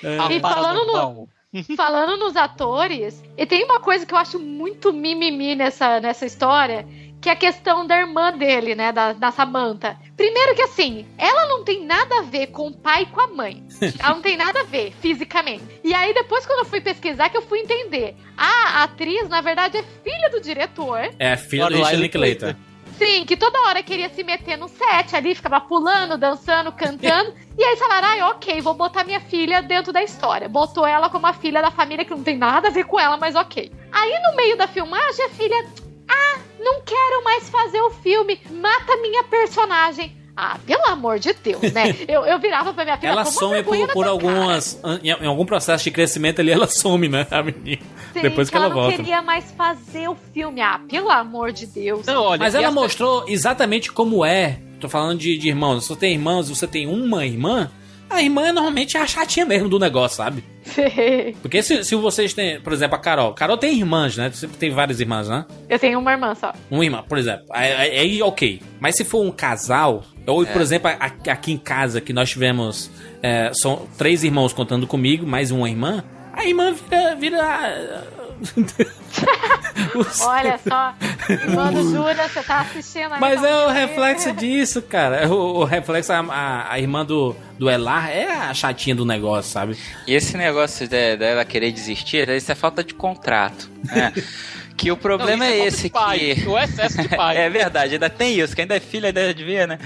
É. E falando no, falando nos atores, e tem uma coisa que eu acho muito mimimi nessa, nessa história, que é a questão da irmã dele, né, da, da Samantha. Primeiro que assim, ela não tem nada a ver com o pai e com a mãe. Ela não tem nada a ver, fisicamente. E aí, depois, quando eu fui pesquisar, que eu fui entender. A atriz, na verdade, é filha do diretor. É filha do Richard Linklater. Sim, que toda hora queria se meter no set ali, ficava pulando, dançando, cantando. e aí falaram, ai, ok, vou botar minha filha dentro da história. Botou ela como a filha da família, que não tem nada a ver com ela, mas ok. Aí no meio da filmagem, a filha, ah, não quero mais fazer o filme, mata minha personagem. Ah, pelo amor de Deus, né? Eu, eu virava pra minha filha, Ela "Toma some por, por algumas. Em, em algum processo de crescimento ali, ela some, né? A menina. Sim, Depois que ela, não volta. queria mais fazer o filme. Ah, pelo amor de Deus. Mas ela mostrou exatamente como é. Tô falando de, de irmãos. Você tem irmãos você tem uma irmã, a irmã é normalmente a chatinha mesmo do negócio, sabe? Porque se, se vocês têm, por exemplo, a Carol. Carol tem irmãs, né? Você tem várias irmãs, né? Eu tenho uma irmã só. Uma irmã, por exemplo. Aí, aí- ok. Mas se for um casal, ou por É. exemplo, a- aqui em casa que nós tivemos. é, são três irmãos contando comigo, mais uma irmã. A irmã vira. vira Olha só, Mano Jura, você tá assistindo aí. Mas tá é o reflexo disso, cara. É O, o reflexo, a, a, a irmã do, do Elar é a chatinha do negócio, sabe? E esse negócio de- dela querer desistir, isso é falta de contrato. Né? que o problema Não, é, é esse de pai, que. o excesso de pai. é verdade, ainda tem isso, que ainda é filho, ainda devia, né?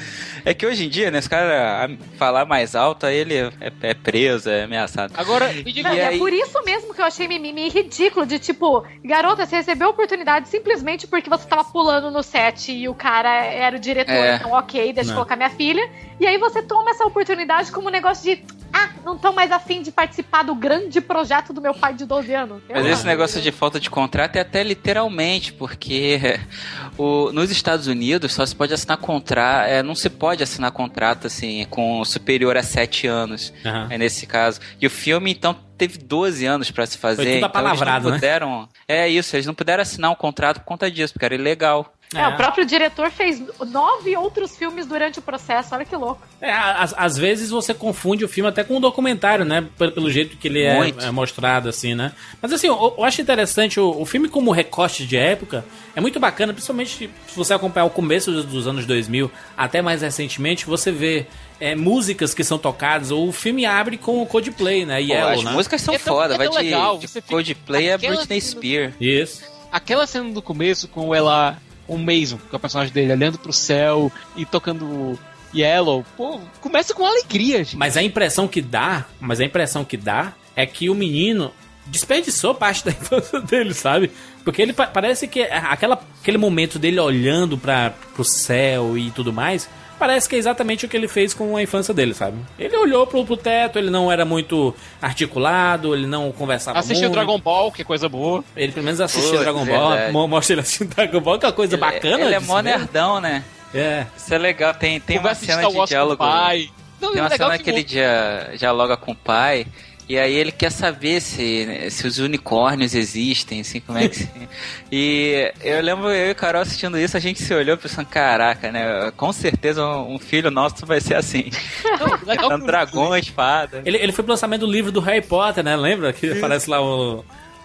É que hoje em dia, né, esse cara a- falar mais alto, aí ele é, é preso, é ameaçado. Agora, Não, e é por isso mesmo que eu achei mimimi ridículo de tipo, garota, você recebeu a oportunidade simplesmente porque você tava pulando no set e o cara era o diretor, É. então ok, deixa eu Não. colocar minha filha. E aí você toma essa oportunidade como um negócio de, ah, não tô mais afim de participar do grande projeto do meu pai de 12 anos. Mas esse não. negócio de falta de contrato é até literalmente, porque o, nos Estados Unidos só se pode assinar contrato, é, não se pode assinar contrato assim com superior a 7 anos, Aham. é nesse caso. E o filme então teve 12 anos pra se fazer, Foi tudo então apalavrado, né? eles não puderam, é isso, eles não puderam assinar um contrato por conta disso, porque era ilegal. É, o próprio diretor fez nove outros filmes durante o processo, olha que louco. É, às, às vezes você confunde o filme até com um documentário, né? Pelo, pelo jeito que ele é, é mostrado, assim, né? Mas assim, eu, eu acho interessante o, o filme como recorte de época. É muito bacana, principalmente se você acompanhar o começo dos, dos anos 2000 até mais recentemente, você vê é, músicas que são tocadas. Ou o filme abre com o Coldplay, né? Yellow, as né? músicas são É tão- foda, é vai de, legal, de Coldplay a aquela Britney Spears. Isso. Aquela cena do começo com ela, o Mason, que é o personagem dele, olhando pro céu e tocando Yellow, pô, começa com alegria, gente. Mas a impressão que dá, mas a impressão que dá é que o menino desperdiçou parte da infância dele, sabe? Porque ele pa- parece que aquela, aquele momento dele olhando para pro céu e tudo mais parece que é exatamente o que ele fez com a infância dele, sabe? Ele olhou pro, pro teto, ele não era muito articulado, ele não conversava Assistiu muito. Dragon Ball, que é coisa boa. Ele pelo menos assistia Dragon Ball, verdade. mo- mostra ele assistindo Dragon Ball, que é uma coisa bacana. Ele é de mó se ver. nerdão, né? É. Isso é legal. Tem, tem uma Conversa de cena de o diálogo. pai. Não, Tem é uma legal cena que que ele dia, dialoga com o pai. E aí ele quer saber se, se os unicórnios existem, assim, como é que se... E eu lembro eu e o Carol assistindo isso, a gente se olhou pensando, caraca, né? Com certeza um filho nosso vai ser assim. legal Dando dragões, espada. Ele, ele foi pro lançamento do livro do Harry Potter, né? Lembra? Que aparece lá o. o-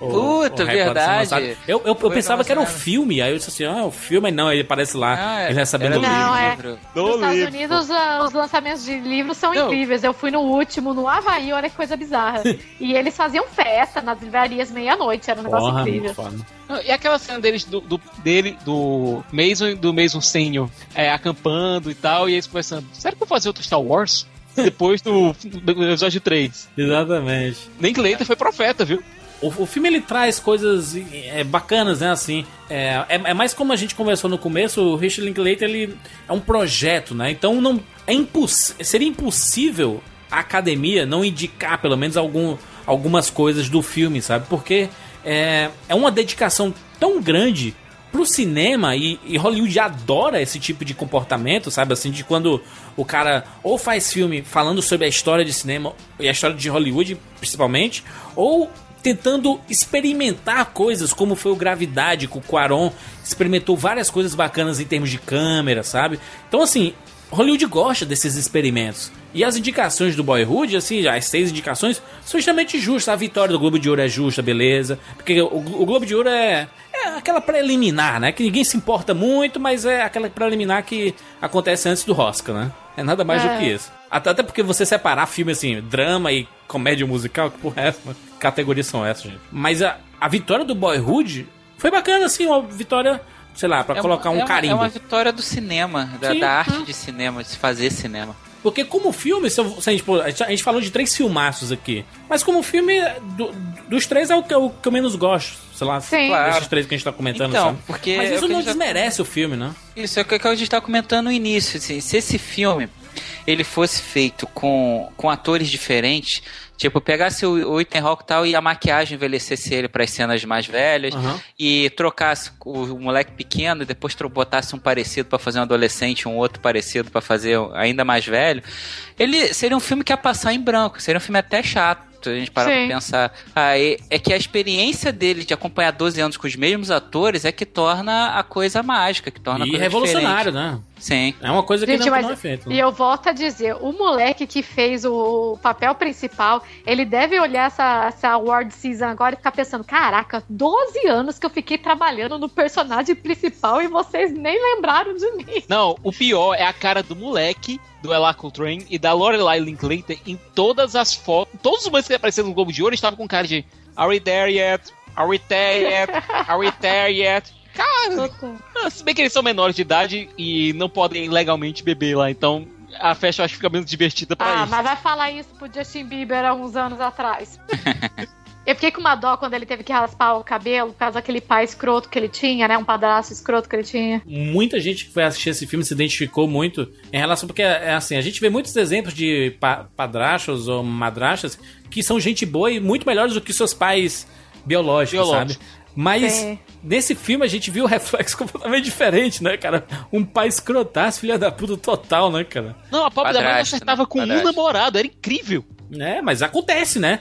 Puta, o verdade. Eu, eu, eu pensava que era um filme, aí eu disse assim, ah, é um filme, aí não, ele aparece lá, Ah, ele recebendo o era livro. Não, é. livro. Nos Estados Unidos, ah, os lançamentos de livros são Não. incríveis. Eu fui no último, no Havaí, olha que coisa bizarra. e eles faziam festa nas livrarias meia-noite, era um negócio Porra, incrível. Não, E aquela cena deles, do, do- dele, do Mason do Mason Senior, é, acampando e tal, e eles conversando. Será que eu vou fazer outro Star Wars? Depois do, do episódio 3. Exatamente. Nem que Leita foi profeta, viu? O, o filme ele traz coisas é, bacanas, né? Assim, é, é, é mais como a gente conversou no começo. O Richard Linklater ele é um projeto, né? Então não é imposs seria impossível a academia não indicar pelo menos algum, algumas coisas do filme, sabe? Porque é, é uma dedicação tão grande pro cinema e, e Hollywood adora esse tipo de comportamento, sabe? Assim, de quando o cara ou faz filme falando sobre a história de cinema e a história de Hollywood, principalmente, ou tentando experimentar coisas, como foi o Gravidade com o Quaron, experimentou várias coisas bacanas em termos de câmera, sabe? Então, assim, Hollywood gosta desses experimentos. E as indicações do Boyhood, assim, as seis indicações, são extremamente justas. A vitória do Globo de Ouro é justa, beleza. Porque o, o Globo de Ouro é, é aquela preliminar, né? Que ninguém se importa muito, mas é aquela preliminar que acontece antes do Oscar, né? É nada mais É. do que isso. Até, até porque você separar filme assim, drama e comédia musical, que porra é essa? Mano? Categorias são essas, gente? Mas a, a vitória do Boyhood foi bacana, assim, uma vitória, sei lá, pra É colocar um é uma- carimbo. É uma vitória do cinema, da, Sim, da arte hum. de cinema, de se fazer cinema. Porque como filme, se, eu- se a, gente, pô, a gente- a gente falou de três filmaços aqui. Mas como filme, do- dos três é o que, eu, que eu menos gosto. Sei lá, Sim. Claro. desses três que a gente tá comentando, Então, sabe? porque Mas é o isso não já- desmerece o filme, né? Isso é o que a gente estava comentando no início. Assim, se esse filme ele fosse feito com, com atores diferentes, tipo, pegasse o, o Ethan Hawke e tal e a maquiagem envelhecesse ele para as cenas mais velhas Aham. e trocasse o, o moleque pequeno e depois botasse um parecido para fazer um adolescente, um outro parecido para fazer ainda mais velho, ele seria um filme que ia passar em branco, seria um filme até chato. A gente parar Sim. pra pensar. Ah, é, é que a experiência dele de acompanhar 12 anos com os mesmos atores é que torna a coisa mágica, que torna a E coisa revolucionário, diferente. né? Sim. É uma coisa que Gente, não, não é feito. né? e eu volto a dizer, o moleque que fez o papel principal, ele deve olhar essa, essa award season agora e ficar pensando, caraca, 12 anos que eu fiquei trabalhando no personagem principal e vocês nem lembraram de mim. Não, o pior é a cara do moleque, do Ella Coltrane e da Lorelai Linklater em todas as fotos. Todos os momentos que apareceram no Globo de Ouro estavam com cara de Are we there yet? Are we there yet? Are we there yet? Cara, ah, se bem que eles são menores de idade e não podem legalmente beber lá, então a festa eu acho que fica menos divertida pra Ah, eles. mas vai falar isso pro Justin Bieber há uns anos atrás. Eu fiquei com uma dó quando ele teve que raspar o cabelo por causa daquele pai escroto que ele tinha, né? Um padrasto escroto que ele tinha. Muita gente que foi assistir esse filme se identificou muito em relação. Porque é assim, a gente vê muitos exemplos de pa padrastos ou madrastas que são gente boa e muito melhores do que seus pais biológicos, Biológicos. sabe? Mas Sim. nesse filme a gente viu o reflexo completamente diferente, né, cara? Um pai escrotaço, filha da puta total, né, cara? Não, a pobre da mãe não acertava né? com um Padrasto. namorado, era incrível. É, mas acontece, né?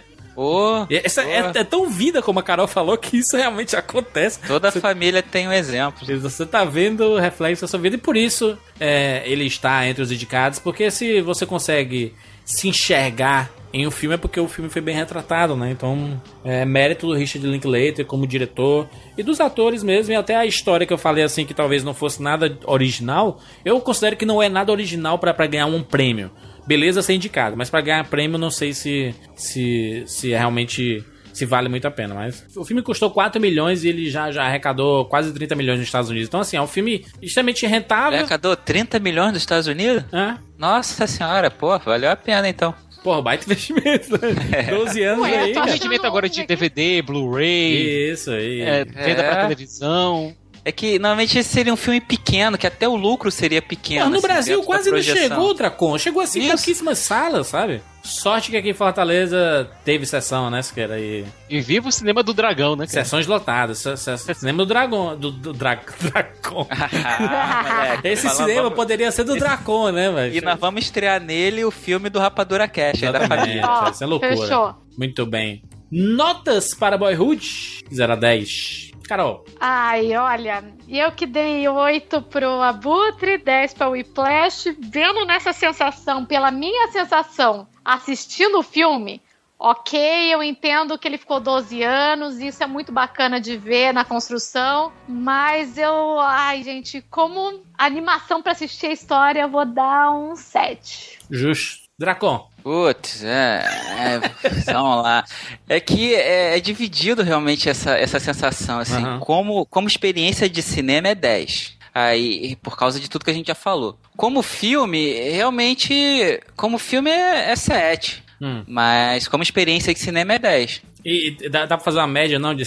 E Essa é, ô, é tão vida, como a Carol falou, que isso realmente acontece. toda família tem um exemplo. Você tá vendo o reflexo da sua vida e por isso é, ele está entre os indicados, porque se você consegue se enxergar em um filme é porque o filme foi bem retratado, né? Então é mérito do Richard Linklater como diretor e dos atores mesmo, e até a história que eu falei assim que talvez não fosse nada original, eu considero que não é nada original pra ganhar um prêmio. Beleza ser indicado, mas pra ganhar prêmio não sei se se se é realmente se vale muito a pena, mas o filme custou 4 milhões e ele já, já arrecadou quase 30 milhões nos Estados Unidos. Então, assim, é um filme extremamente rentável. Arrecadou 30 milhões dos Estados Unidos? É. Nossa senhora, pô, valeu a pena então. Porra, baita investimento, né? 12 anos Ué, aí, cara. investimento agora de DVD, Blu-ray, Isso aí. é, venda É. pra televisão. É que normalmente esse seria um filme pequeno, que até o lucro seria pequeno. Mas no assim, Brasil dentro da quase não chegou o Dracon. Chegou assim em Isso. pouquíssimas salas, sabe? Sorte que aqui em Fortaleza teve sessão, né, Siqueira? E... E viva o cinema do dragão, né, cara? Sessões lotadas. se- se- Cinema do Dragão. Do, do dra, Dracon. moleque, Esse cinema vamos- poderia ser do Dracon, né, velho? E nós vamos estrear nele o filme do Rapadura Cash, é da família. Isso é loucura. fechou. Muito bem. Notas para Boyhood? 0 a 10. Carol. Ai, olha, eu que dei 8 pro Abutre, 10 pra Whiplash, vendo nessa sensação, pela minha sensação, assistindo o filme, ok, eu entendo que ele ficou 12 anos, isso é muito bacana de ver na construção, mas eu, ai, gente, como animação pra assistir a história, eu vou dar um 7. Justo. Dracon. Putz, é, é, Vamos lá. É que é, é dividido realmente essa, essa sensação, assim. Aham. Como, como experiência de cinema é 10. Aí, por causa de tudo que a gente já falou. Como filme, realmente. Como filme é, é 7. Hum. Mas como experiência de cinema é 10. E, e dá, dá pra fazer uma média, não? De...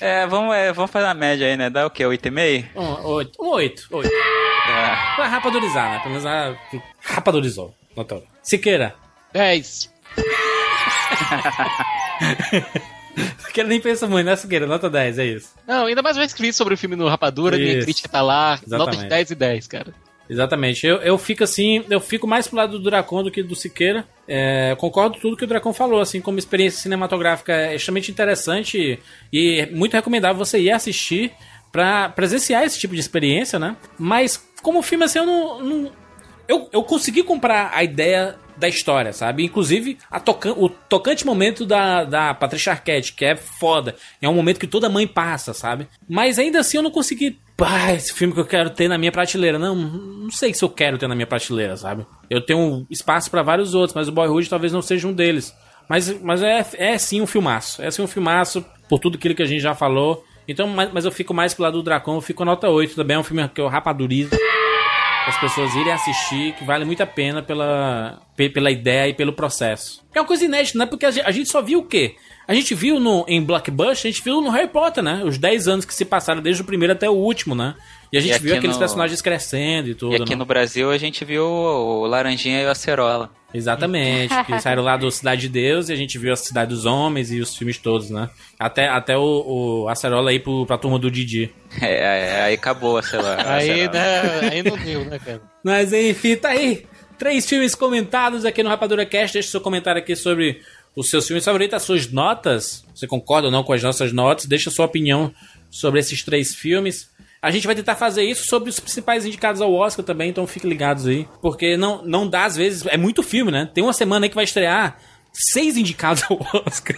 É, vamos, é, vamos fazer uma média aí, né? Dá o quê? 8,5? um 8. Um 8. oito. É. Pra rapadurizar, né? Pelo menos ah, rapadurizou. Notou. Siqueira. 10. Siqueira nem pensa muito, né, Siqueira? Nota 10, é isso. Não, ainda mais eu escrevi sobre o filme no Rapadura, minha Isso. crítica tá lá, nota Exatamente. de 10 e 10, cara. Exatamente. Eu, eu fico assim, eu fico mais pro lado do Dracon do que do Siqueira. É, concordo com tudo que o Dracon falou, assim, como experiência cinematográfica é extremamente interessante e é muito recomendável você ir assistir pra presenciar esse tipo de experiência, né? Mas como filme, assim, eu não. não- eu, eu consegui comprar a ideia da história, sabe? Inclusive, a tocan o tocante momento da, da Patricia Arquette, que é foda. É um momento que toda mãe passa, sabe? Mas ainda assim eu não consegui. Pá, esse filme que eu quero ter na minha prateleira. Não, não sei se eu quero ter na minha prateleira, sabe? Eu tenho espaço pra vários outros, mas o Boyhood talvez não seja um deles. Mas, mas é, é sim um filmaço. É sim um filmaço, por tudo aquilo que a gente já falou. Então, mas, mas eu fico mais pro lado do Dracon, eu fico nota 8 também. É um filme que eu rapadurizo para as pessoas irem assistir, que vale muito a pena pela, pe- pela ideia e pelo processo. É uma coisa inédita, né? Porque a gente, a gente só viu o quê? A gente viu no, em Blockbuster, a gente viu no Harry Potter, né? Os 10 anos que se passaram desde o primeiro até o último, né? E a gente E viu aqueles no- personagens crescendo e tudo, E aqui né? no Brasil a gente viu o Laranjinha e o Acerola. Exatamente, que saíram lá do Cidade de Deus e a gente viu a Cidade dos Homens e os filmes todos, né? Até, até o, o Acerola aí pro, pra turma do Didi. É, é, aí acabou, sei lá. Aí, né, aí não deu, né, cara? Mas enfim, tá aí. Três filmes comentados aqui no Rapadura Cast. Deixe seu comentário aqui sobre os seus filmes favoritos, as suas notas. Você concorda ou não com as nossas notas? Deixa sua opinião sobre esses três filmes. A gente vai tentar fazer isso sobre os principais indicados ao Oscar também, então fiquem ligados aí. Porque não, não dá, às vezes, é muito filme, né? Tem uma semana aí que vai estrear seis indicados ao Oscar.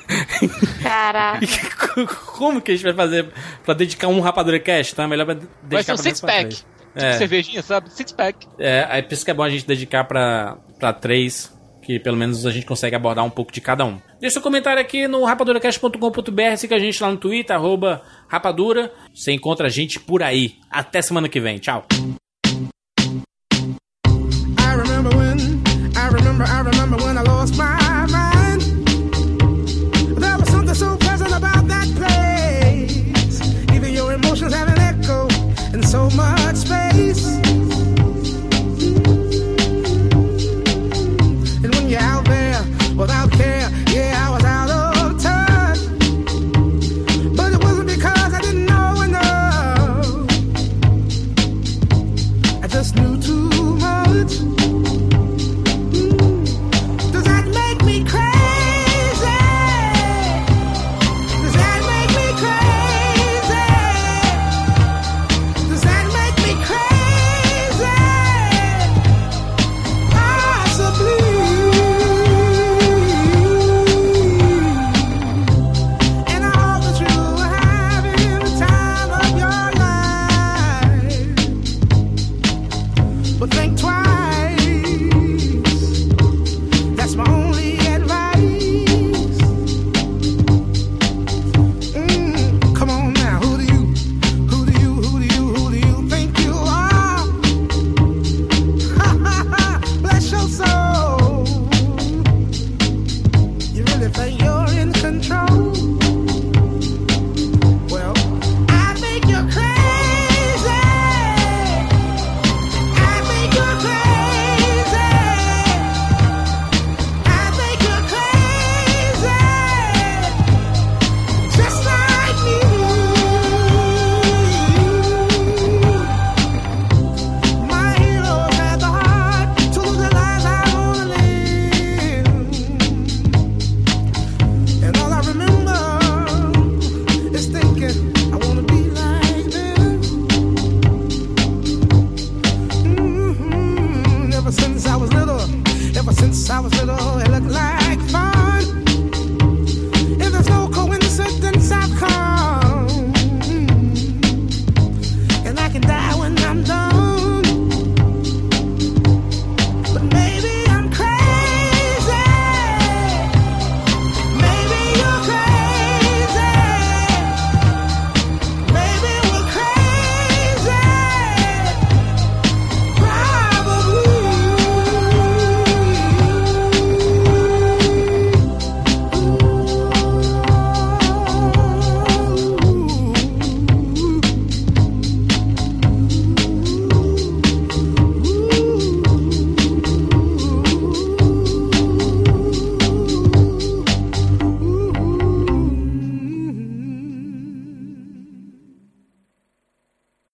Caraca. Como que a gente vai fazer pra dedicar um Rapadura Cast, tá? Melhor pra dedicar Vai ser um six-pack. Tipo É. cervejinha, sabe? Six-pack. É, é por isso que é bom a gente dedicar pra, pra três, que pelo menos a gente consegue abordar um pouco de cada um. Deixa seu comentário aqui no rapaduracast.com.br, siga a gente lá no Twitter, arroba rapadura. Você encontra a gente por aí. Até semana que vem. Tchau. I remember when, I remember, I remember when I lost my